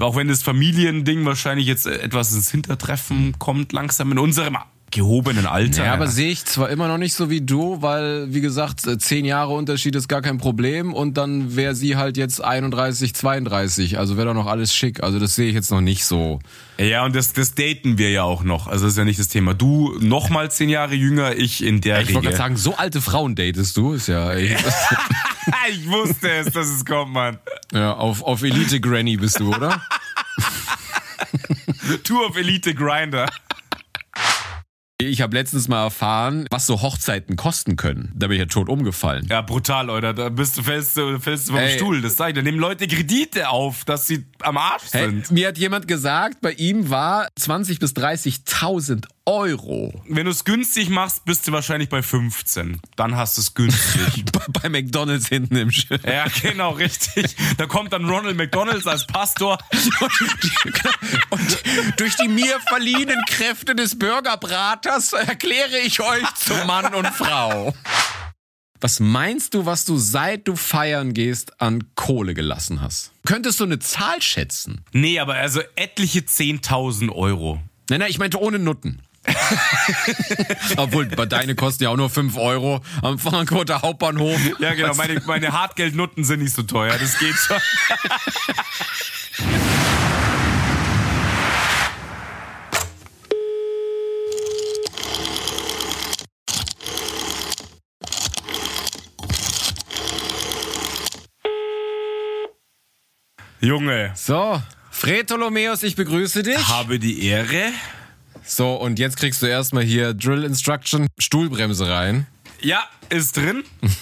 Auch wenn das Familiending wahrscheinlich jetzt etwas ins Hintertreffen kommt, langsam in unserem gehobenen Alter. Ja, aber sehe ich zwar immer noch nicht so wie du, weil, wie gesagt, äh, zehn Jahre Unterschied ist gar kein Problem und dann wäre sie halt jetzt 31, 32, also wäre doch noch alles schick. Also das sehe ich jetzt noch nicht so. Ja, und das, das daten wir ja auch noch. Also das ist ja nicht das Thema. Du noch mal zehn Jahre jünger, ich in der Ich wollte gerade sagen, so alte Frauen datest du, ist ja. Ey, ich wusste es, dass es kommt, Mann. ja, auf, auf Elite Granny bist du, oder? Tour of Elite Grinder. Ich habe letztens mal erfahren, was so Hochzeiten kosten können. Da bin ich ja tot umgefallen. Ja, brutal, Alter. Da bist du, fällst du, fällst du vom Ey. Stuhl. Das sag ich. Da nehmen Leute Kredite auf, dass sie am Arsch Hey, sind. mir hat jemand gesagt, bei ihm war 20 bis 30.000 Euro Wenn du es günstig machst, bist du wahrscheinlich bei 15. Dann hast du es günstig. bei- bei McDonalds hinten im Schiff. ja, genau, richtig. Da kommt dann Ronald McDonalds als Pastor. Und durch die mir verliehenen Kräfte des Bürgerbraters erkläre ich euch zu Mann und Frau. Was meinst du, was du seit du feiern gehst an Kohle gelassen hast? Könntest du eine Zahl schätzen? Nee, aber also etliche 10.000 Euro. Nein, nein, ich meinte ohne Nutten. Obwohl, bei deine kosten ja auch nur 5 Euro am Frankfurter Hauptbahnhof. Ja, genau. Meine, meine Hartgeldnutten sind nicht so teuer. Das geht schon. Junge, So, Fretolomeus, ich begrüße dich. habe die Ehre. So, und jetzt kriegst du erstmal hier Drill Instruction, Stuhlbremse rein. Ja, ist drin.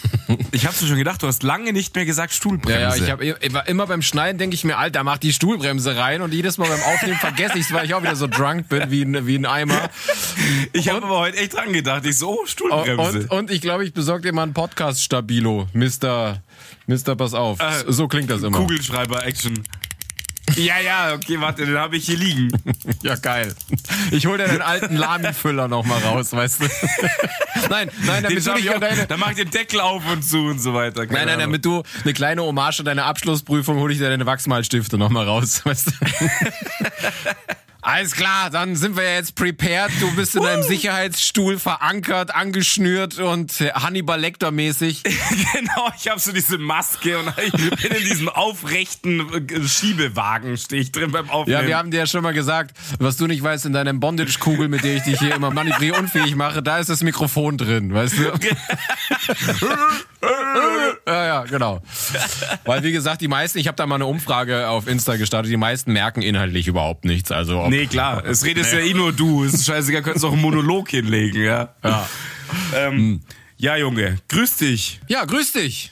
Ich hab's mir schon gedacht, du hast lange nicht mehr gesagt Stuhlbremse. Ja, ja, ich, hab, ich war immer beim Schneiden denke ich mir, Alter, mach die Stuhlbremse rein und jedes Mal beim Aufnehmen vergesse ich es, weil ich auch wieder so drunk bin wie ein, wie ein Eimer. Ich habe aber heute echt dran gedacht. Ich so, oh, Stuhlbremse. Und, und ich glaube, ich besorge dir mal einen Podcast Stabilo, Mister, Mister, pass auf. Äh, so klingt das immer. Kugelschreiber-Action. Ja, ja, okay, warte, den habe ich hier liegen. Ja, geil. Ich hol dir den alten Lami-Füller noch mal raus, weißt du. nein, nein, Den damit du schau nicht auch, deine, dann mach ich den Deckel auf und zu und so weiter. Keine Nein, nein, Ahnung. damit du eine kleine Hommage an deine Abschlussprüfung hol ich dir deine Wachsmalstifte noch mal raus, weißt du? Alles klar, dann sind wir ja jetzt prepared. Du bist in deinem Sicherheitsstuhl verankert, angeschnürt und äh, Hannibal Lecter mäßig. genau, ich habe so diese Maske und ich bin in diesem aufrechten äh, Schiebewagen, stehe ich drin beim Aufnehmen. Ja, wir haben dir ja schon mal gesagt, was du nicht weißt, in deiner Bondage-Kugel, mit der ich dich hier immer manövrierunfähig mache, da ist das Mikrofon drin, weißt du? ja, ja, genau. Weil, wie gesagt, die meisten, ich habe da mal eine Umfrage auf Insta gestartet, die meisten merken inhaltlich überhaupt nichts. Also, ob, Nee, klar, es redest ja eh nur du. Es ist scheißegal, könntest auch einen Monolog hinlegen, ja. Ja. Ähm, ja, Junge, grüß dich. ja, grüß dich.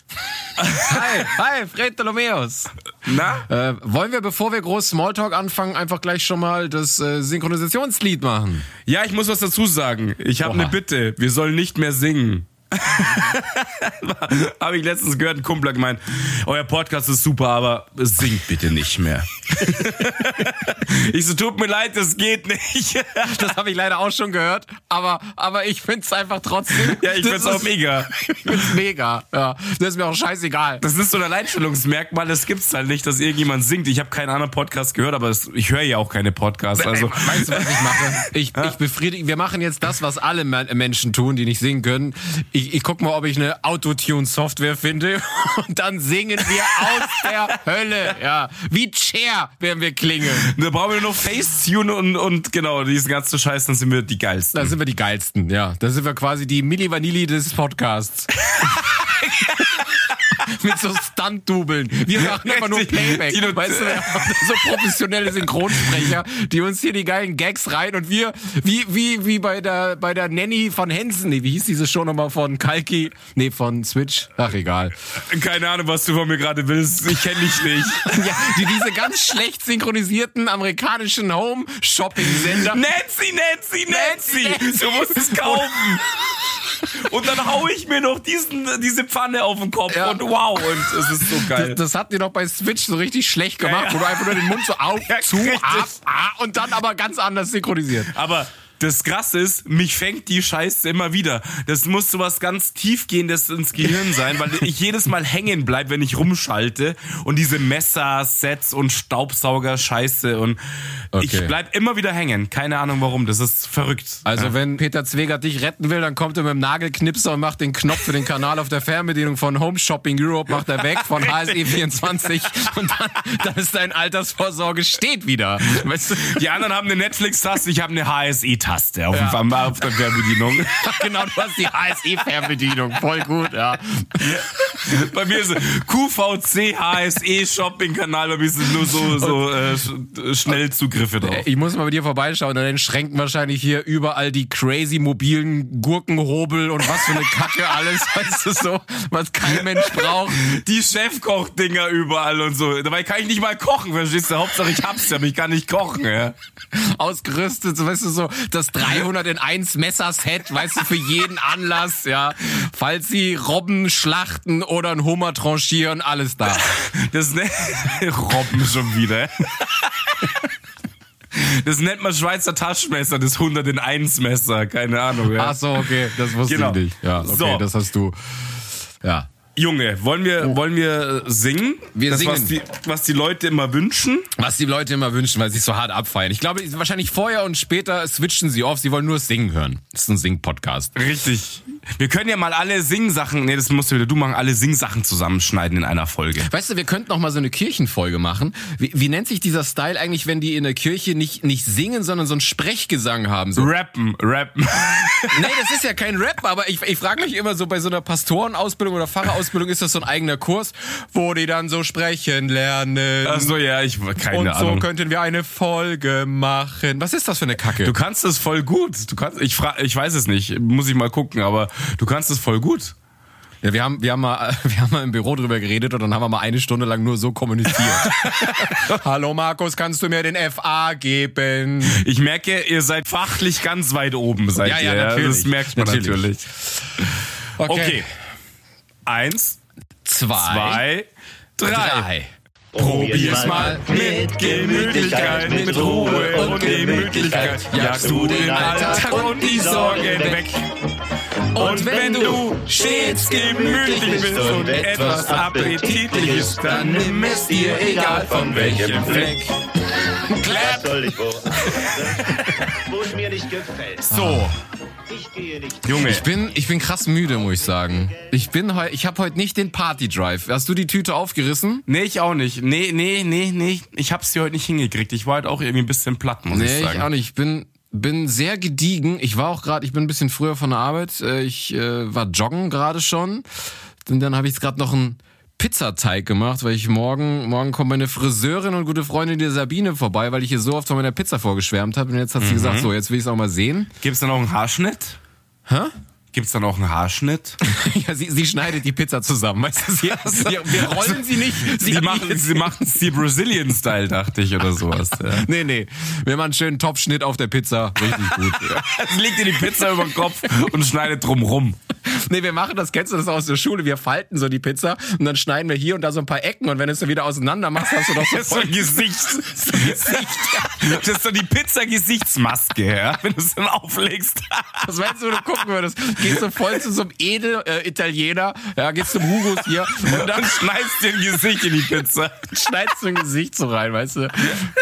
hi, hi, Fred Tolomeus. Na? Äh, wollen wir, bevor wir groß Smalltalk anfangen, einfach gleich schon mal das äh, Synchronisationslied machen? Ja, ich muss was dazu sagen. Ich habe eine Bitte. Wir sollen nicht mehr singen. Habe ich letztens gehört, ein Kumpel hat gemeint, euer Podcast ist super, aber singt bitte nicht mehr. ich so, tut mir leid, das geht nicht. Das habe ich leider auch schon gehört, aber, aber ich find's einfach trotzdem. ja, ich das find's auch mega. Ich find's mega. Ja, das ist mir auch scheißegal. Das ist so ein Alleinstellungsmerkmal, das gibt's halt nicht, dass irgendjemand singt. Ich habe keinen anderen Podcast gehört, aber das, ich höre ja auch keine Podcasts. Also, Weißt du, was ich mache? Ich, ich befriedige, wir machen jetzt das, was alle Me- Menschen tun, die nicht singen können. Ich, ich guck mal, ob ich eine Autotune-Software finde und dann singen wir aus der Hölle. Ja, wie Cher werden wir klingen. da brauchen wir nur Facetune und, und genau, diesen ganzen Scheiß, dann sind wir die geilsten. Da sind wir die geilsten, ja. Da sind wir quasi die Milli Vanilli des Podcasts. Mit so Stunt-Dubeln. Wir machen einfach nur Playback. die weißt du, so professionelle Synchronsprecher, die uns hier die geilen Gags rein und wir, wie, wie, wie bei der, bei der Nanny von Henson. Nee, wie hieß diese Show nochmal von Kalki? Nee, von Switch. Ach, egal. Keine Ahnung, was du von mir gerade willst. Ich kenne dich nicht. Ja, die, diese ganz schlecht synchronisierten amerikanischen Home-Shopping-Sender. Nancy, Nancy, Nancy, Nancy. du musst es kaufen. Und dann hau ich mir noch diesen, diese Pfanne auf den Kopf Ja. und wow, und es ist so geil. Das, das hat dir doch bei Switch so richtig schlecht gemacht, Ja, ja. wo du einfach nur den Mund so auf, Ja, zu, richtig. ab, ah, und dann aber ganz anders synchronisiert. Aber das Krasse ist, mich fängt die Scheiße immer wieder. Das muss so was ganz tiefgehendes ins Gehirn sein, weil ich jedes Mal hängen bleib, wenn ich rumschalte und diese Messer, Sets und Staubsauger Scheiße und Okay. ich bleib immer wieder hängen. Keine Ahnung warum, das ist verrückt. Also wenn Peter Zwegert dich retten will, dann kommt er mit dem Nagelknipser und macht den Knopf für den Kanal auf der Fernbedienung von Home Shopping Europe, macht er weg von HSE24 und dann, dann ist dein Altersvorsorge steht wieder. Weißt du? Die anderen haben eine Netflix-Taste, ich habe eine HSE-Taste auf, Ja. dem auf der Fernbedienung. genau, du hast die HSE-Fernbedienung. Voll gut, ja. Bei mir ist QVC HSE Shopping-Kanal, bei mir sind nur so, so äh, Sch- Schnellzugriffe drauf. Ich muss mal bei dir vorbeischauen, dann schränken wahrscheinlich hier überall die crazy mobilen Gurkenhobel und was für eine Kacke alles, weißt du so, was kein Mensch braucht. Die Chefkoch-Dinger überall und so. Dabei kann ich nicht mal kochen, verstehst du? Hauptsache ich hab's ja, aber ich kann nicht kochen, ja. ausgerüstet, so, weißt du, so das 300 in 1 Messerset, weißt du, für jeden Anlass, ja. Falls sie Robben schlachten oder einen Hummer tranchieren, alles da. Das nennt Robben schon wieder. Das nennt man Schweizer Taschenmesser, das 100 in 1 Messer, keine Ahnung, ja. Ach so, okay, das wusste Genau. ich nicht. Ja, okay, So. das hast du. Ja. Junge, wollen wir, wollen wir äh, singen? Oh. Wir das, singen. Was die, was die Leute immer wünschen? Was die Leute immer wünschen, weil sie es so hart abfeiern. Ich glaube, wahrscheinlich vorher und später switchen sie auf, sie wollen nur singen hören. Das ist ein Sing-Podcast. Richtig. Wir können ja mal alle Singsachen, nee, das musst du wieder du machen, alle Singsachen zusammenschneiden in einer Folge. Weißt du, wir könnten noch mal so eine Kirchenfolge machen. Wie, wie nennt sich dieser Style eigentlich, wenn die in der Kirche nicht, nicht singen, sondern so einen Sprechgesang haben? So, Rappen, rappen. Nee, das ist ja kein Rap, aber ich, ich frage mich immer so, bei so einer Pastorenausbildung oder Pfarrerausbildung ist das so ein eigener Kurs, wo die dann so sprechen lernen. Ach so, ja, ich keine und so Ahnung. könnten wir eine Folge machen. Was ist das für eine Kacke? Du kannst es voll gut. Du kannst, ich fra ich weiß es nicht, muss ich mal gucken, aber du kannst es voll gut. ja, wir haben, wir haben mal, wir haben mal im Büro drüber geredet und dann haben wir mal eine Stunde lang nur so kommuniziert. Hallo Markus, kannst du mir den FA geben? Ich merke, ihr seid fachlich ganz weit oben, seid Ja, ihr. ja, natürlich. Das merkt man Natürlich. natürlich. Okay. Eins, zwei, drei. drei. Probier's mal mit Gemütlichkeit, mit Ruhe und Gemütlichkeit. Jagst du den Alltag und die Sorgen weg. Und wenn du stets gemütlich bist und etwas appetitlich ist, dann nimm es dir egal von welchem Fleck. Clap! soll ich wo wo es mir nicht gefällt. So. Junge. Ich bin, ich bin krass müde, muss ich sagen. Ich bin heu, ich habe heute nicht den Party Drive. Hast du die Tüte aufgerissen? Nee, ich auch nicht. Nee, nee, nee, nee. Ich hab's hier heute nicht hingekriegt. Ich war heute auch irgendwie ein bisschen platt, muss ich Nee, sagen. ich auch nicht. Ich bin, bin sehr gediegen. Ich war auch gerade, ich bin ein bisschen früher von der Arbeit. Äh, Ich äh, war joggen gerade schon. Und dann habe ich jetzt gerade noch einen Pizzateig gemacht, weil ich morgen, morgen kommt meine Friseurin und gute Freundin die Sabine vorbei, weil ich ihr so oft von meiner Pizza vorgeschwärmt habe. Und jetzt hat sie gesagt, so, jetzt will ich es auch mal sehen. Gibt's dann auch einen Haarschnitt? Hä? Gibt's dann auch einen Haarschnitt? Ja, sie, sie schneidet die Pizza zusammen, weißt du? Sie, wir, wir rollen sie nicht. Sie, Sie machen, sie machen's die Brazilian-Style, dachte ich, oder sowas. Ja. Nee, nee. Wir machen einen schönen Topfschnitt auf der Pizza. Richtig gut. Sie legt ihr die Pizza über den Kopf und schneidet drum rum. Nee, wir machen das, kennst du das aus der Schule? Wir falten so die Pizza und dann schneiden wir hier und da so ein paar Ecken und wenn du es dann wieder auseinander machst, hast du doch so voll ein Gesicht. So ein Gesicht. Das ist so die Pizza-Gesichtsmaske, ja, wenn du es dann auflegst. Das weißt du, wenn du gucken würdest. Gehst du voll zu so einem Edel-Italiener, ja, gehst zum Hugos hier und dann Dann schneidest du ein Gesicht in die Pizza. schneidest du ein Gesicht so rein, weißt du?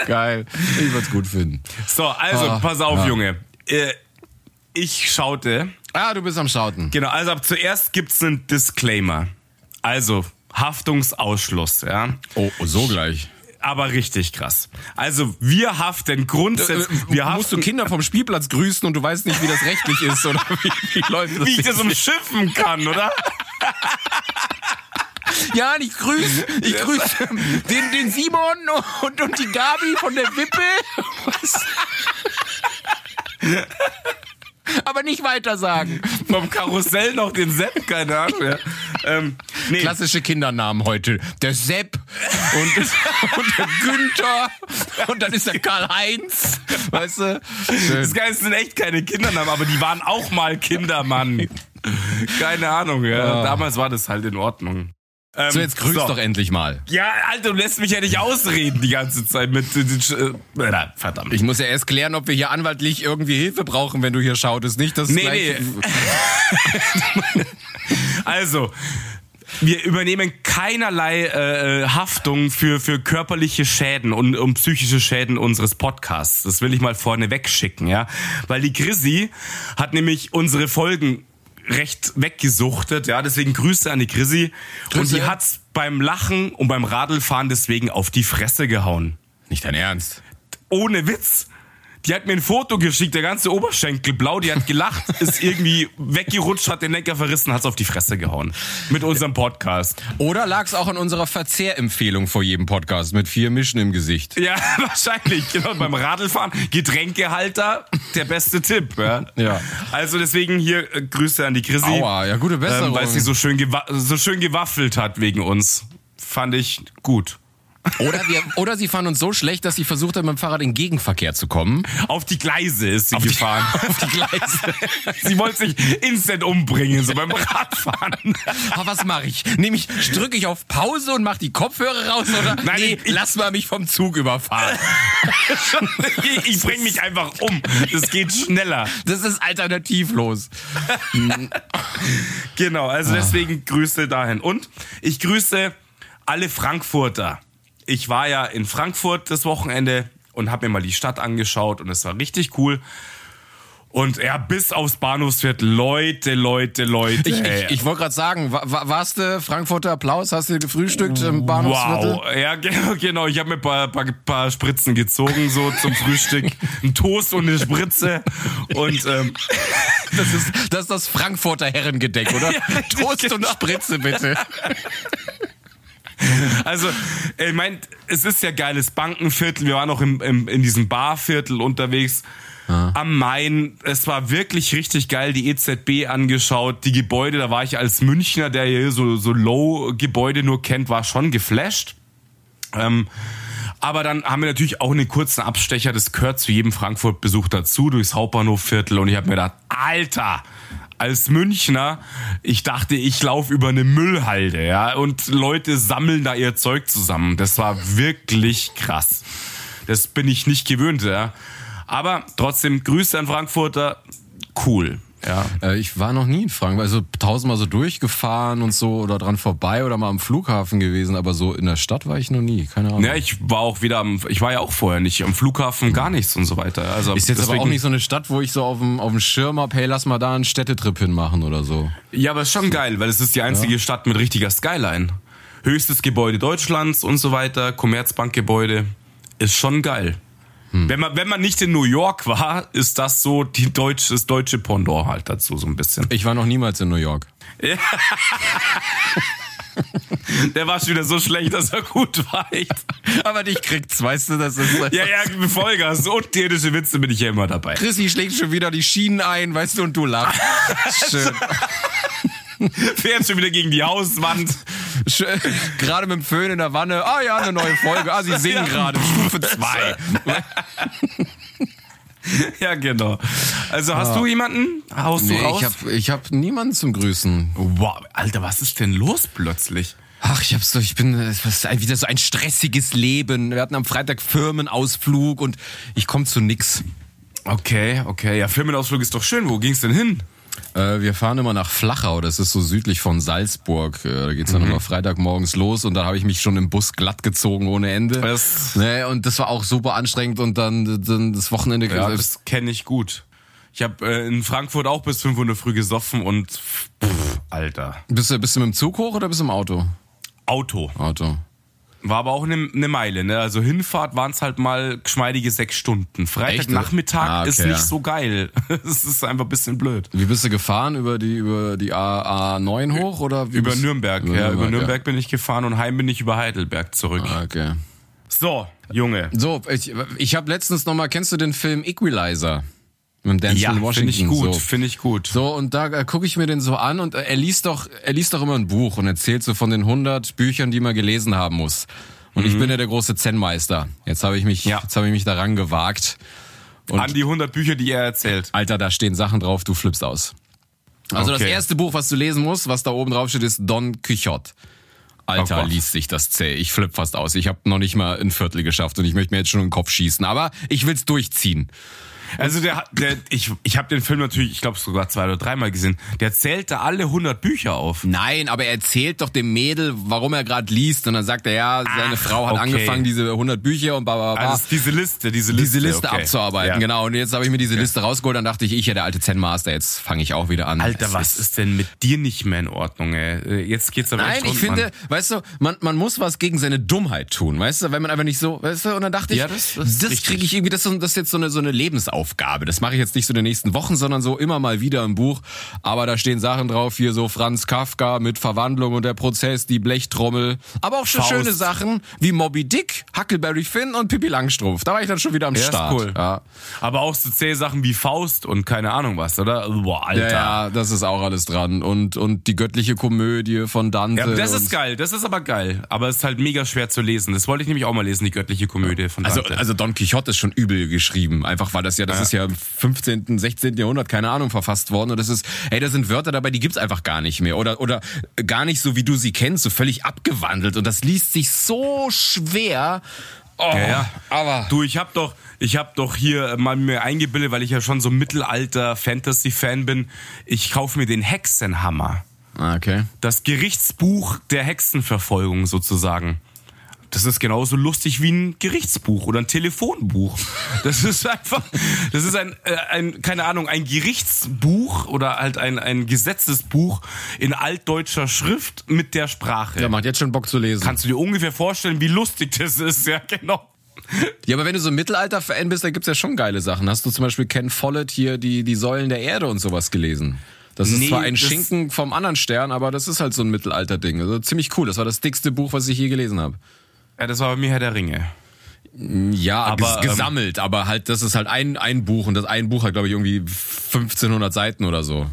Geil. Ich würde es gut finden. So, also, Ah, pass auf, ja. Junge. Äh, Ich schaute. Ah, du bist am Schauten. Genau, also ab zuerst gibt's einen Disclaimer. Also, Haftungsausschluss, ja. Oh, so gleich. Aber richtig krass. Also, wir haften grundsätzlich. Äh, wir musst du haften, Kinder vom Spielplatz grüßen und du weißt nicht, wie das rechtlich ist oder wie, wie läuft das? wie ich das umschiffen kann, oder? Ja, ich grüße, ich grüße den, den Simon und, und die Gabi von der Wippe. Was? Aber nicht weiter sagen. Vom Karussell noch den Sepp, keine Ahnung. Ja. Ähm, nee, Klassische Kindernamen heute. Der Sepp und, und der Günther und dann ist der Karl-Heinz. Weißt du? Schön. das Geile sind echt keine Kindernamen, aber die waren auch mal Kindermann. Keine Ahnung, ja. Ah. Damals war das halt in Ordnung. So, jetzt grüß so. doch endlich mal. Ja, Alter, du lässt mich ja nicht ausreden die ganze Zeit mit. Äh, na, verdammt. Ich muss ja erst klären, ob wir hier anwaltlich irgendwie Hilfe brauchen, wenn du hier schautest. Nicht, dass Nee, gleich- nee. Also, wir übernehmen keinerlei äh, Haftung für, für körperliche Schäden und, und psychische Schäden unseres Podcasts. Das will ich mal vorne wegschicken, ja. Weil die Chrissy hat nämlich unsere Folgen recht weggesuchtet, ja. Deswegen Grüße an die Chrissy. Und die hat's beim Lachen und beim Radlfahren deswegen auf die Fresse gehauen. Nicht dein Ernst. Ohne Witz. Die hat mir ein Foto geschickt, der ganze Oberschenkel blau, die hat gelacht, ist irgendwie weggerutscht, hat den Lenker verrissen, hat's auf die Fresse gehauen. Mit unserem Podcast. Oder lag es auch an unserer Verzehrempfehlung vor jedem Podcast mit vier Mischen im Gesicht? Ja, wahrscheinlich. Genau, beim Radlfahren. Getränkehalter, der beste Tipp. Ja. Ja. Also deswegen hier äh, Grüße an die Chrissy. Aua, ja, gute Besserung. Ähm, weil sie so schön, so schön gewaffelt hat wegen uns. Fand ich gut. Oder, wir, oder sie fanden uns so schlecht, dass sie versucht haben, mit dem Fahrrad in Gegenverkehr zu kommen. Auf die Gleise ist sie Auf die- gefahren. auf die Gleise. sie wollte sich instant umbringen, so beim Radfahren. Aber was mache ich? Nehme ich, drücke ich auf Pause und mache die Kopfhörer raus oder? Nein, nee, ich- lass mal mich vom Zug überfahren. ich ich bring mich einfach um. Das geht schneller. Das ist alternativlos. Genau, also deswegen Grüße dahin. Und ich grüße alle Frankfurter. Ich war ja in Frankfurt das Wochenende und habe mir mal die Stadt angeschaut und es war richtig cool. Und ja, bis aufs Bahnhofsviertel, Leute, Leute, Leute. Ich, ich, ich wollte gerade sagen, wa- wa- warst du Frankfurter Applaus? Hast du gefrühstückt im Bahnhofsviertel? Wow, ja genau, genau. Ich habe mir ein paar, paar, paar Spritzen gezogen, so zum Frühstück. Ein Toast und eine Spritze. Und ähm, Das ist, das ist das Frankfurter Herrengedeck, oder? Ja, Toast und genau. Spritze, bitte. Also, ich mein, es ist ja geiles Bankenviertel. Wir waren auch im, im, in diesem Barviertel unterwegs. Am Main. Es war wirklich richtig geil. Die EZB angeschaut. Die Gebäude, da war ich als Münchner, der hier so, so Low-Gebäude nur kennt, war schon geflasht. Ähm, aber dann haben wir natürlich auch einen kurzen Abstecher. Das gehört zu jedem Frankfurt-Besuch dazu, durchs Hauptbahnhofviertel. Und ich habe mir gedacht, Alter, als Münchner, ich dachte, ich laufe über eine Müllhalde, ja. Und Leute sammeln da ihr Zeug zusammen. Das war wirklich krass. Das bin ich nicht gewöhnt, ja. Aber trotzdem, Grüße an Frankfurter, cool. Ja. Äh, ich war noch nie in Frankfurt, also tausendmal so durchgefahren und so oder dran vorbei oder mal am Flughafen gewesen, aber so in der Stadt war ich noch nie, keine Ahnung. Ja, ich war auch wieder am, ich war ja auch vorher nicht am Flughafen, gar nichts und so weiter. Also ist jetzt aber auch deswegen- nicht so eine Stadt, wo ich so auf dem, auf dem Schirm hab, hey, lass mal da einen Städtetrip hinmachen oder so. Ja, aber ist schon geil, weil es ist die einzige Stadt mit richtiger Skyline. Höchstes Gebäude Deutschlands und so weiter, Commerzbankgebäude. Ist schon geil. Wenn man, wenn man nicht in New York war, ist das so die deutsche, das deutsche Pendant halt dazu so ein bisschen. Ich war noch niemals in New York. Der war schon wieder so schlecht, dass er gut war. Echt. Aber dich kriegt's, weißt du, das ist. Ja, ja, Vollgas. Und irdische Witze bin ich ja immer dabei. Chrissy schlägt schon wieder die Schienen ein, weißt du, und du lachst. Schön. Fährt schon wieder gegen die Hauswand. Gerade mit dem Föhn in der Wanne. Ah ja, eine neue Folge. Ah, sie singen Ja. gerade. Stufe 2. Ja, genau. Also hast du jemanden? Haust du Nee, raus? ich hab, ich hab niemanden zum Grüßen. wow, Alter, was ist denn los plötzlich? Ach, ich hab's so, ich bin, es ist wieder so ein stressiges Leben. Wir hatten am Freitag Firmenausflug und ich komme zu nix. Okay, okay. Ja, Firmenausflug ist doch schön. Wo ging's denn hin? Äh, wir fahren immer nach Flachau, das ist so südlich von Salzburg. Äh, da geht's dann immer Freitagmorgens los und da habe ich mich schon im Bus glatt gezogen ohne Ende. Das- nee, und das war auch super anstrengend und dann, dann das Wochenende. Ja, das kenne ich gut. Ich habe äh, in Frankfurt auch bis 5 Uhr in der früh gesoffen und pff, Alter. bist, du, bist du mit dem Zug hoch oder bist du im Auto? Auto. Auto. War aber auch eine ne Meile, ne? Also Hinfahrt waren es halt mal geschmeidige sechs Stunden. Freitagnachmittag Ah, okay, ist nicht ja. so geil. Es ist einfach ein bisschen blöd. Wie bist du gefahren? Über die, über die A, A9 hoch oder? wie Über bist- Nürnberg, ja. Über Nürnberg bin ich gefahren und heim bin ich über Heidelberg zurück. Ah, okay. So, Junge. So, ich, ich habe letztens noch mal, kennst du den Film Equalizer? Mit dem Denzel Ja, Washington. finde ich gut, So. finde ich gut. So, und da äh, gucke ich mir den so an und äh, er liest doch, er liest doch immer ein Buch und erzählt so von den 100 Büchern, die man gelesen haben muss. Und ich bin ja der große Zen-Meister. Jetzt habe ich mich, Mhm. Ja. jetzt habe ich mich daran gewagt. Und An die 100 Bücher, die er erzählt. Alter, da stehen Sachen drauf, du flippst aus. Also das Okay. erste Buch, was du lesen musst, was da oben drauf steht, ist Don Quixote. Alter, Oh liest sich das zäh. Ich flipp fast aus. Ich habe noch nicht mal ein Viertel geschafft und ich möchte mir jetzt schon in den Kopf schießen. Aber ich will's durchziehen. Also der, der ich, ich habe den Film natürlich, ich glaube sogar zwei oder dreimal gesehen. Der zählte alle 100 Bücher auf. Nein, aber er erzählt doch dem Mädel, warum er gerade liest. Und dann sagt er, ja, seine Ach, Frau hat okay. angefangen, diese 100 Bücher und bla bla bla. Also diese Liste, diese Liste. diese Liste okay. abzuarbeiten, Ja. genau. Und jetzt habe ich mir diese Liste rausgeholt, dann dachte ich, ich ja der alte Zen Master, jetzt fange ich auch wieder an. Alter, Es was ist denn mit dir nicht mehr in Ordnung, ey? Äh, Jetzt geht's aber Nein, echt ich rund, finde, Mann. weißt du, man, man muss was gegen seine Dummheit tun, weißt du, wenn man einfach nicht so, weißt du, und dann dachte ich, Ja, das- das ist richtig. kriege ich irgendwie, das, ist- das ist jetzt so eine, so eine Lebensaufgabe. Das mache ich jetzt nicht so in den nächsten Wochen, sondern so immer mal wieder im Buch. Aber da stehen Sachen drauf, hier so Franz Kafka mit Verwandlung und der Prozess, die Blechtrommel. Aber auch schon schöne Sachen wie Moby Dick, Huckleberry Finn und Pippi Langstrumpf. Da war ich dann schon wieder am Ja, Start. cool. Ja. Aber auch so zähe Sachen wie Faust und keine Ahnung was, oder? Boah, Alter. Ja, ja, das ist auch alles dran. Und, und die göttliche Komödie von Dante. Ja, das ist geil, das ist aber geil. Aber es ist halt mega schwer zu lesen. Das wollte ich nämlich auch mal lesen, die göttliche Komödie von Also, Dante. also Don Quixote ist schon übel geschrieben. Einfach weil das ja, das ist ja im 15., 16. Jahrhundert, keine Ahnung, verfasst worden. Und das ist, ey, da sind Wörter dabei, die gibt's einfach gar nicht mehr. Oder, oder gar nicht so, wie du sie kennst, so völlig abgewandelt. Und das liest sich so schwer. Oh, Ja, ja. aber. Du, ich hab doch, ich hab doch hier mal mir eingebildet, weil ich ja schon so Mittelalter Fantasy-Fan bin. Ich kaufe mir den Hexenhammer. Ah, Okay. Das Gerichtsbuch der Hexenverfolgung sozusagen. Das ist genauso lustig wie ein Gerichtsbuch oder ein Telefonbuch. Das ist einfach, das ist ein, äh, ein keine Ahnung, ein Gerichtsbuch oder halt ein, ein Gesetzesbuch in altdeutscher Schrift mit der Sprache. Ja, macht jetzt schon Bock zu lesen. Kannst du dir ungefähr vorstellen, wie lustig das ist? Ja, genau. Ja, aber wenn du so ein Mittelalter-Fan bist, da gibt's ja schon geile Sachen. Hast du zum Beispiel Ken Follett hier die, die Säulen der Erde und sowas gelesen? Das ist Nee, zwar ein Schinken vom anderen Stern, aber das ist halt so ein Mittelalter-Ding. Also ziemlich cool. Das war das dickste Buch, was ich je gelesen habe. Ja, das war bei mir Herr der Ringe. Ja, Aber, ähm, gesammelt, aber halt, das ist halt ein, ein Buch und das ein Buch hat, glaube ich, irgendwie 1500 Seiten oder so.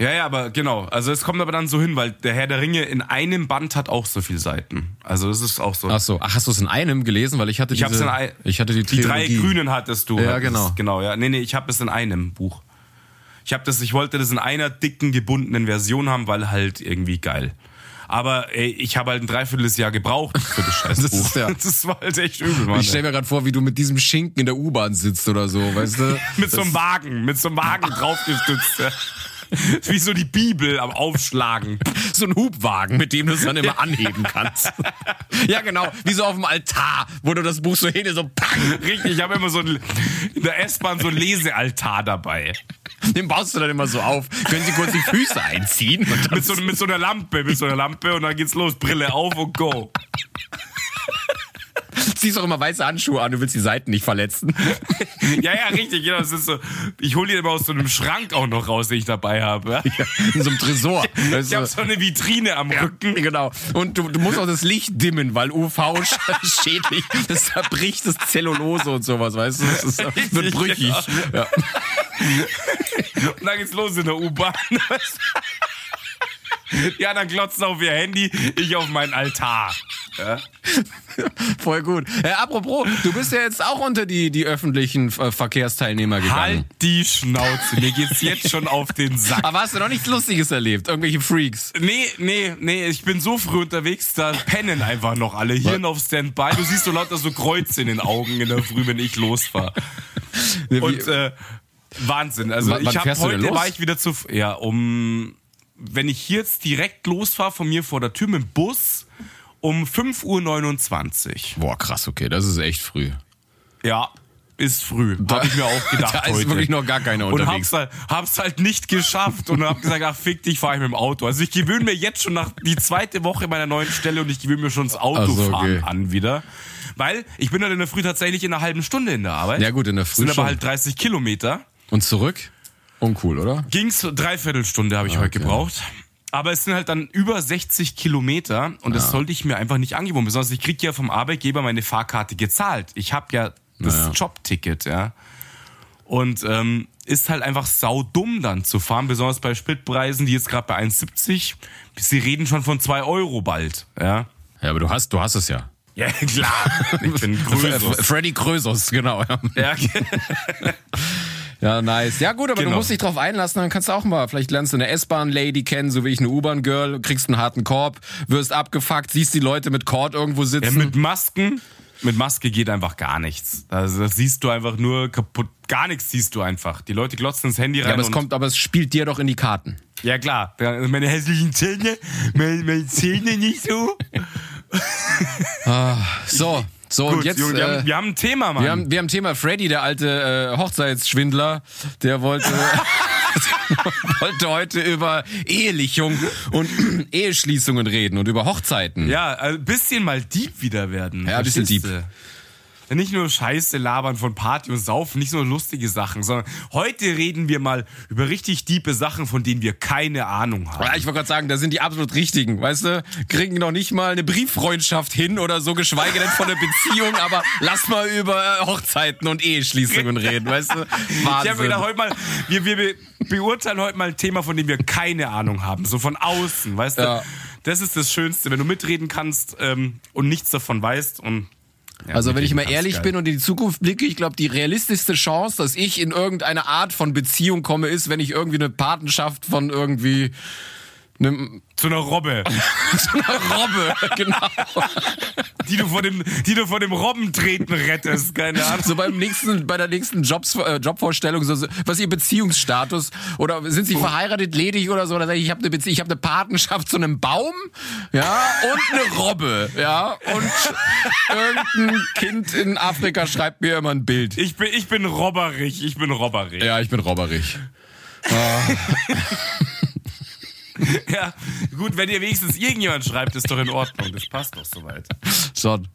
Ja, ja, aber genau. Also es kommt aber dann so hin, weil der Herr der Ringe in einem Band hat auch so viele Seiten. Also das ist auch so. Ach so, ach, hast du es in einem gelesen? Weil ich hatte Ich diese, in ich hatte die, die drei. Grünen hattest du. Ja, hattest, genau. Genau, ja. Nee, nee, ich habe es in einem Buch. Ich habe das, ich wollte das in einer dicken gebundenen Version haben, weil halt irgendwie geil. Aber ey, ich habe halt ein Dreivierteljahr gebraucht für das scheiß Das ist ja- das war halt echt übel, Mann. Ich stell mir gerade vor, wie du mit diesem Schinken in der U-Bahn sitzt oder so, weißt du? mit so einem Wagen, mit so einem Wagen draufgestützt. Ja. Wie so die Bibel am Aufschlagen. so ein Hubwagen, mit dem du es dann immer anheben kannst. ja, genau, wie so auf dem Altar, wo du das Buch so hin, so pang, Richtig, ich habe immer so ein, in der S-Bahn so ein Lesealtar dabei. den baust du dann immer so auf. Können Sie kurz die Füße einziehen? Mit so, mit so einer Lampe, mit so einer Lampe und dann geht's los, Brille auf und go. ziehst auch immer weiße Handschuhe an, du willst die Seiten nicht verletzen. Ja, ja, richtig, genau. Das ist so. Ich hole die immer aus so einem Schrank auch noch raus, den ich dabei habe. Ja? In so einem Tresor. Ich du? habe so eine Vitrine am Rücken. Genau. Und du, du musst auch das Licht dimmen, weil UV sch- schädlich, das zerbricht das Zellulose und sowas, weißt du? Das, ist, das wird brüchig. genau. Ja. Und dann geht's los in der U-Bahn. Ja, dann glotzen auf ihr Handy, ich auf meinen Altar. Ja. Voll gut. Äh, apropos, du bist ja jetzt auch unter die, die öffentlichen äh, Verkehrsteilnehmer gegangen. Halt die Schnauze, mir geht's jetzt schon auf den Sack. Aber hast du noch nichts Lustiges erlebt? Irgendwelche Freaks? Nee, nee, nee, ich bin so früh unterwegs, da pennen einfach noch alle. Hirn auf Standby. Du siehst so lauter so Kreuze in den Augen in der Früh, wenn ich losfahre. Und äh, Wahnsinn. Also W- ich denn heute war ich wieder zu ja um wenn ich hier jetzt direkt losfahre von mir vor der Tür mit dem Bus um 5.29 Uhr. Boah, krass, okay, das ist echt früh. Ja, ist früh. Habe ich mir auch gedacht da ist heute. wirklich noch gar keiner und unterwegs. hab's halt, hab's halt nicht geschafft und hab gesagt, ach fick dich, fahr ich mit dem Auto. Also ich gewöhne mir jetzt schon nach die zweite Woche meiner neuen Stelle und ich gewöhne mir schon das Autofahren so, okay. an wieder. Weil ich bin halt in der Früh tatsächlich in einer halben Stunde in der Arbeit. Ja gut, in der Das Früh sind aber schon. halt 30 Kilometer. Und zurück? Uncool, oder? Ging's Dreiviertelstunde habe ich heute gebraucht. Aber es sind halt dann über 60 Kilometer und das sollte ich mir einfach nicht angewöhnen. Besonders ich krieg ja vom Arbeitgeber meine Fahrkarte gezahlt. Ich habe ja das Naja. Jobticket, ja. Und ähm, ist halt einfach saudumm dann zu fahren, besonders bei Spritpreisen, die jetzt gerade bei 1,70, sie reden schon von 2 Euro bald, ja. Ja, aber du hast, du hast es ja. Ja, klar. Ich bin. F- Freddy Krösus, genau. Ja. Ja, Ja, nice. Ja gut, aber du Genau. musst dich drauf einlassen, dann kannst du auch mal, vielleicht lernst du eine S-Bahn-Lady kennen, so wie ich eine U-Bahn-Girl, kriegst einen harten Korb, wirst abgefuckt, siehst die Leute mit Cord irgendwo Ja, sitzen. mit Masken, mit Maske geht einfach gar nichts. Also das siehst du einfach nur kaputt. Gar nichts siehst du einfach. Die Leute glotzen ins Handy rein. ja, aber es kommt, aber es spielt dir doch in die Karten. Ja klar, Ja, meine hässlichen Zähne, meine, meine Zähne nicht so. So, so Gut, und jetzt. Junge, wir, äh, haben, wir haben ein Thema, Mann. Wir haben, wir haben Thema Freddy, der alte äh, Hochzeitsschwindler, der wollte, wollte heute über Ehelichung und Eheschließungen reden und über Hochzeiten. ja, ein bisschen mal deep wieder werden. Ja, ein bisschen du? Nicht nur Scheiße labern von Party und Saufen, nicht nur lustige Sachen, sondern heute reden wir mal über richtig diepe Sachen, von denen wir keine Ahnung haben. Ja, ich wollte gerade sagen, da sind die absolut richtigen, weißt du? Kriegen noch nicht mal eine Brieffreundschaft hin oder so, geschweige denn von einer Beziehung, aber lass mal über äh, Hochzeiten und Eheschließungen reden, weißt du? Ich habe Wahnsinn. gedacht, heute mal, wir, wir be- beurteilen heute mal ein Thema, von dem wir keine Ahnung haben. So von außen, weißt Ja. du? Das ist das Schönste, wenn du mitreden kannst ähm, und nichts davon weißt. Und, ja, Also wenn ich mal ehrlich geil. bin und in die Zukunft blicke, ich glaube, die realistischste Chance, dass ich in irgendeine Art von Beziehung komme, ist, wenn ich irgendwie eine Patenschaft von irgendwie einem Zu einer Robbe, so einer Robbe, genau. die du vor dem, die du vor dem Robbentreten rettest, keine Ahnung. So beim nächsten, bei der nächsten Jobs, äh, Jobvorstellung, so, was ist Ihr Beziehungsstatus? Oder sind Sie verheiratet, ledig oder so? Oder sag ich, ich habe eine Beziehung, ich habe eine Patenschaft zu einem Baum, ja, und eine Robbe, ja, und irgendein Kind in Afrika schreibt mir immer ein Bild. Ich bin, ich bin robberig, ich bin robberig. Ja, ich bin robberig. Ja, gut, wenn ihr wenigstens irgendjemand schreibt, ist doch in Ordnung. Das passt doch soweit. Schon.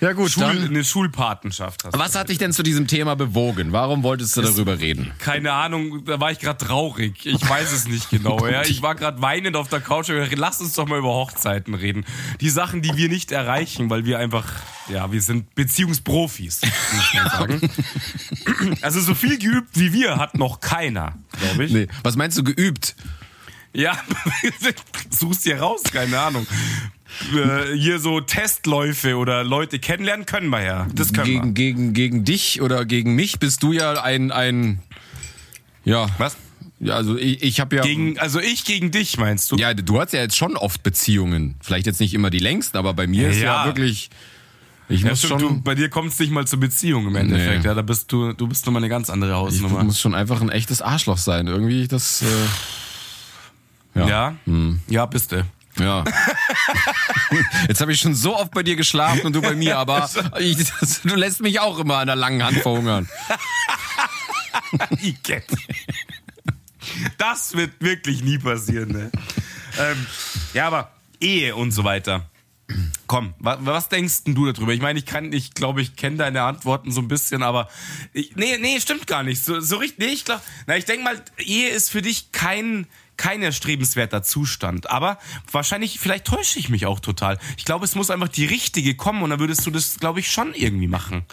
Ja gut, Schul, dann. eine Schulpatenschaft hast du. Was hat dich denn zu diesem Thema bewogen? Warum wolltest du darüber reden? Keine Ahnung, da war ich gerade traurig. Ich weiß es nicht genau. Ja. Ich war gerade weinend auf der Couch. und gedacht, Lass uns doch mal über Hochzeiten reden. Die Sachen, die wir nicht erreichen, weil wir einfach, ja, wir sind Beziehungsprofis, muss man sagen. Also so viel geübt wie wir hat noch keiner, glaube ich. Nee. Was meinst du geübt? Ja, suchst dir raus, keine Ahnung. Äh, hier so Testläufe oder Leute kennenlernen können wir ja. Das können Gegen, wir. gegen, gegen dich oder gegen mich bist du ja ein, ein ja. Was? Ja, also ich, ich habe ja. Gegen, also ich gegen dich, meinst du? ja, du hast ja jetzt schon oft Beziehungen. Vielleicht jetzt nicht immer die längsten, aber bei mir ist ja, Ja. wirklich. Ich Ja, muss stimmt, schon. du, bei dir kommt es nicht mal zur Beziehung im Endeffekt. Nee. Ja, da bist du, du bist nochmal eine ganz andere Hausnummer. muss schon einfach ein echtes Arschloch sein. Irgendwie das. Äh, ja, ja, bist du. Ja. Jetzt habe ich schon so oft bei dir geschlafen und du bei mir, aber ich, das, du lässt mich auch immer an der langen Hand verhungern. Das wird wirklich nie passieren. Ne? ähm, ja, aber Ehe und so weiter. Komm, was, was denkst denn du darüber? Ich meine, ich kann, ich glaube, ich kenne deine Antworten so ein bisschen, aber ich, nee, nee, stimmt gar nicht. So, so richtig, nee, ich glaube, na, ich denke mal, Ehe ist für dich kein kein erstrebenswerter Zustand. Aber wahrscheinlich, vielleicht täusche ich mich auch total. Ich glaube, es muss einfach die richtige kommen und dann würdest du das, glaube ich, schon irgendwie machen.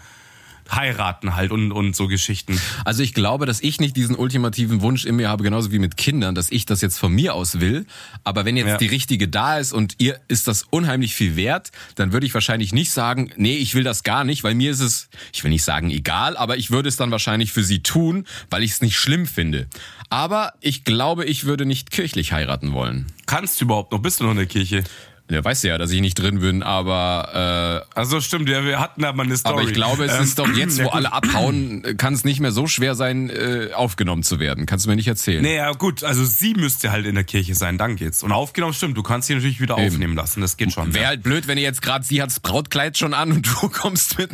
Heiraten halt und, und so Geschichten. Also ich glaube, dass ich nicht diesen ultimativen Wunsch in mir habe, genauso wie mit Kindern, dass ich das jetzt von mir aus will. Aber wenn jetzt Ja. die richtige da ist und ihr ist das unheimlich viel wert, dann würde ich wahrscheinlich nicht sagen, nee, ich will das gar nicht, weil mir ist es, ich will nicht sagen egal, aber ich würde es dann wahrscheinlich für sie tun, weil ich es nicht schlimm finde. Aber ich glaube, ich würde nicht kirchlich heiraten wollen. Kannst du überhaupt noch? Bist du noch in der Kirche? Der weiß ja, dass ich nicht drin bin, aber äh, Also stimmt, ja, wir hatten mal eine Story. aber ich glaube, es Ähm, ist doch jetzt, wo ja, alle abhauen, kann es nicht mehr so schwer sein, äh, aufgenommen zu werden. Kannst du mir nicht erzählen. Naja, gut, also sie müsste halt in der Kirche sein, dann geht's. Und aufgenommen stimmt, du kannst sie natürlich wieder Eben. aufnehmen lassen, das geht schon. Wäre halt blöd, wenn ihr jetzt gerade, sie hat das Brautkleid schon an und du kommst mit,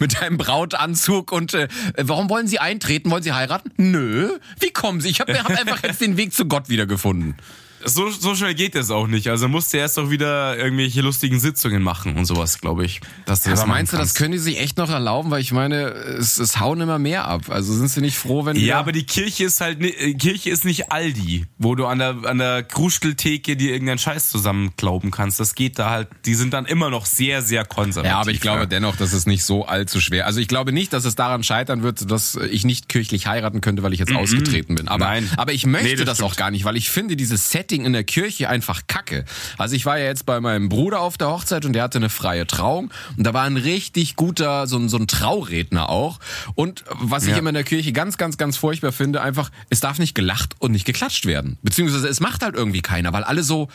mit deinem Brautanzug und äh, warum wollen sie eintreten? Wollen sie heiraten? Nö. Wie kommen sie? Ich habe hab einfach jetzt den Weg zu Gott wiedergefunden. So, so schnell geht das auch nicht. Also musst du erst auch wieder irgendwelche lustigen Sitzungen machen und sowas, glaube ich. Dass du das Aber meinst du, das können die sich echt noch erlauben? Weil ich meine, es, es hauen immer mehr ab. Also sind sie nicht froh, wenn die Ja, aber die Kirche ist halt, äh, Kirche ist nicht Aldi, wo du an der, an der Kruscheltheke dir irgendeinen Scheiß zusammenklauben kannst. Das geht da halt, die sind dann immer noch sehr, sehr konservativ. Ja, aber ich glaube dennoch, dass es nicht so allzu schwer. Also ich glaube nicht, dass es daran scheitern wird, dass ich nicht kirchlich heiraten könnte, weil ich jetzt ausgetreten bin. Aber, Nein. aber ich möchte Nee, das das, auch gar nicht, weil ich finde dieses Setting in der Kirche einfach kacke. Also ich war ja jetzt bei meinem Bruder auf der Hochzeit und der hatte eine freie Trauung und da war ein richtig guter, so ein, so ein Trauredner auch. Und was ich Ja. immer in der Kirche ganz, ganz, ganz furchtbar finde, einfach, es darf nicht gelacht und nicht geklatscht werden. Beziehungsweise es macht halt irgendwie keiner, weil alle so,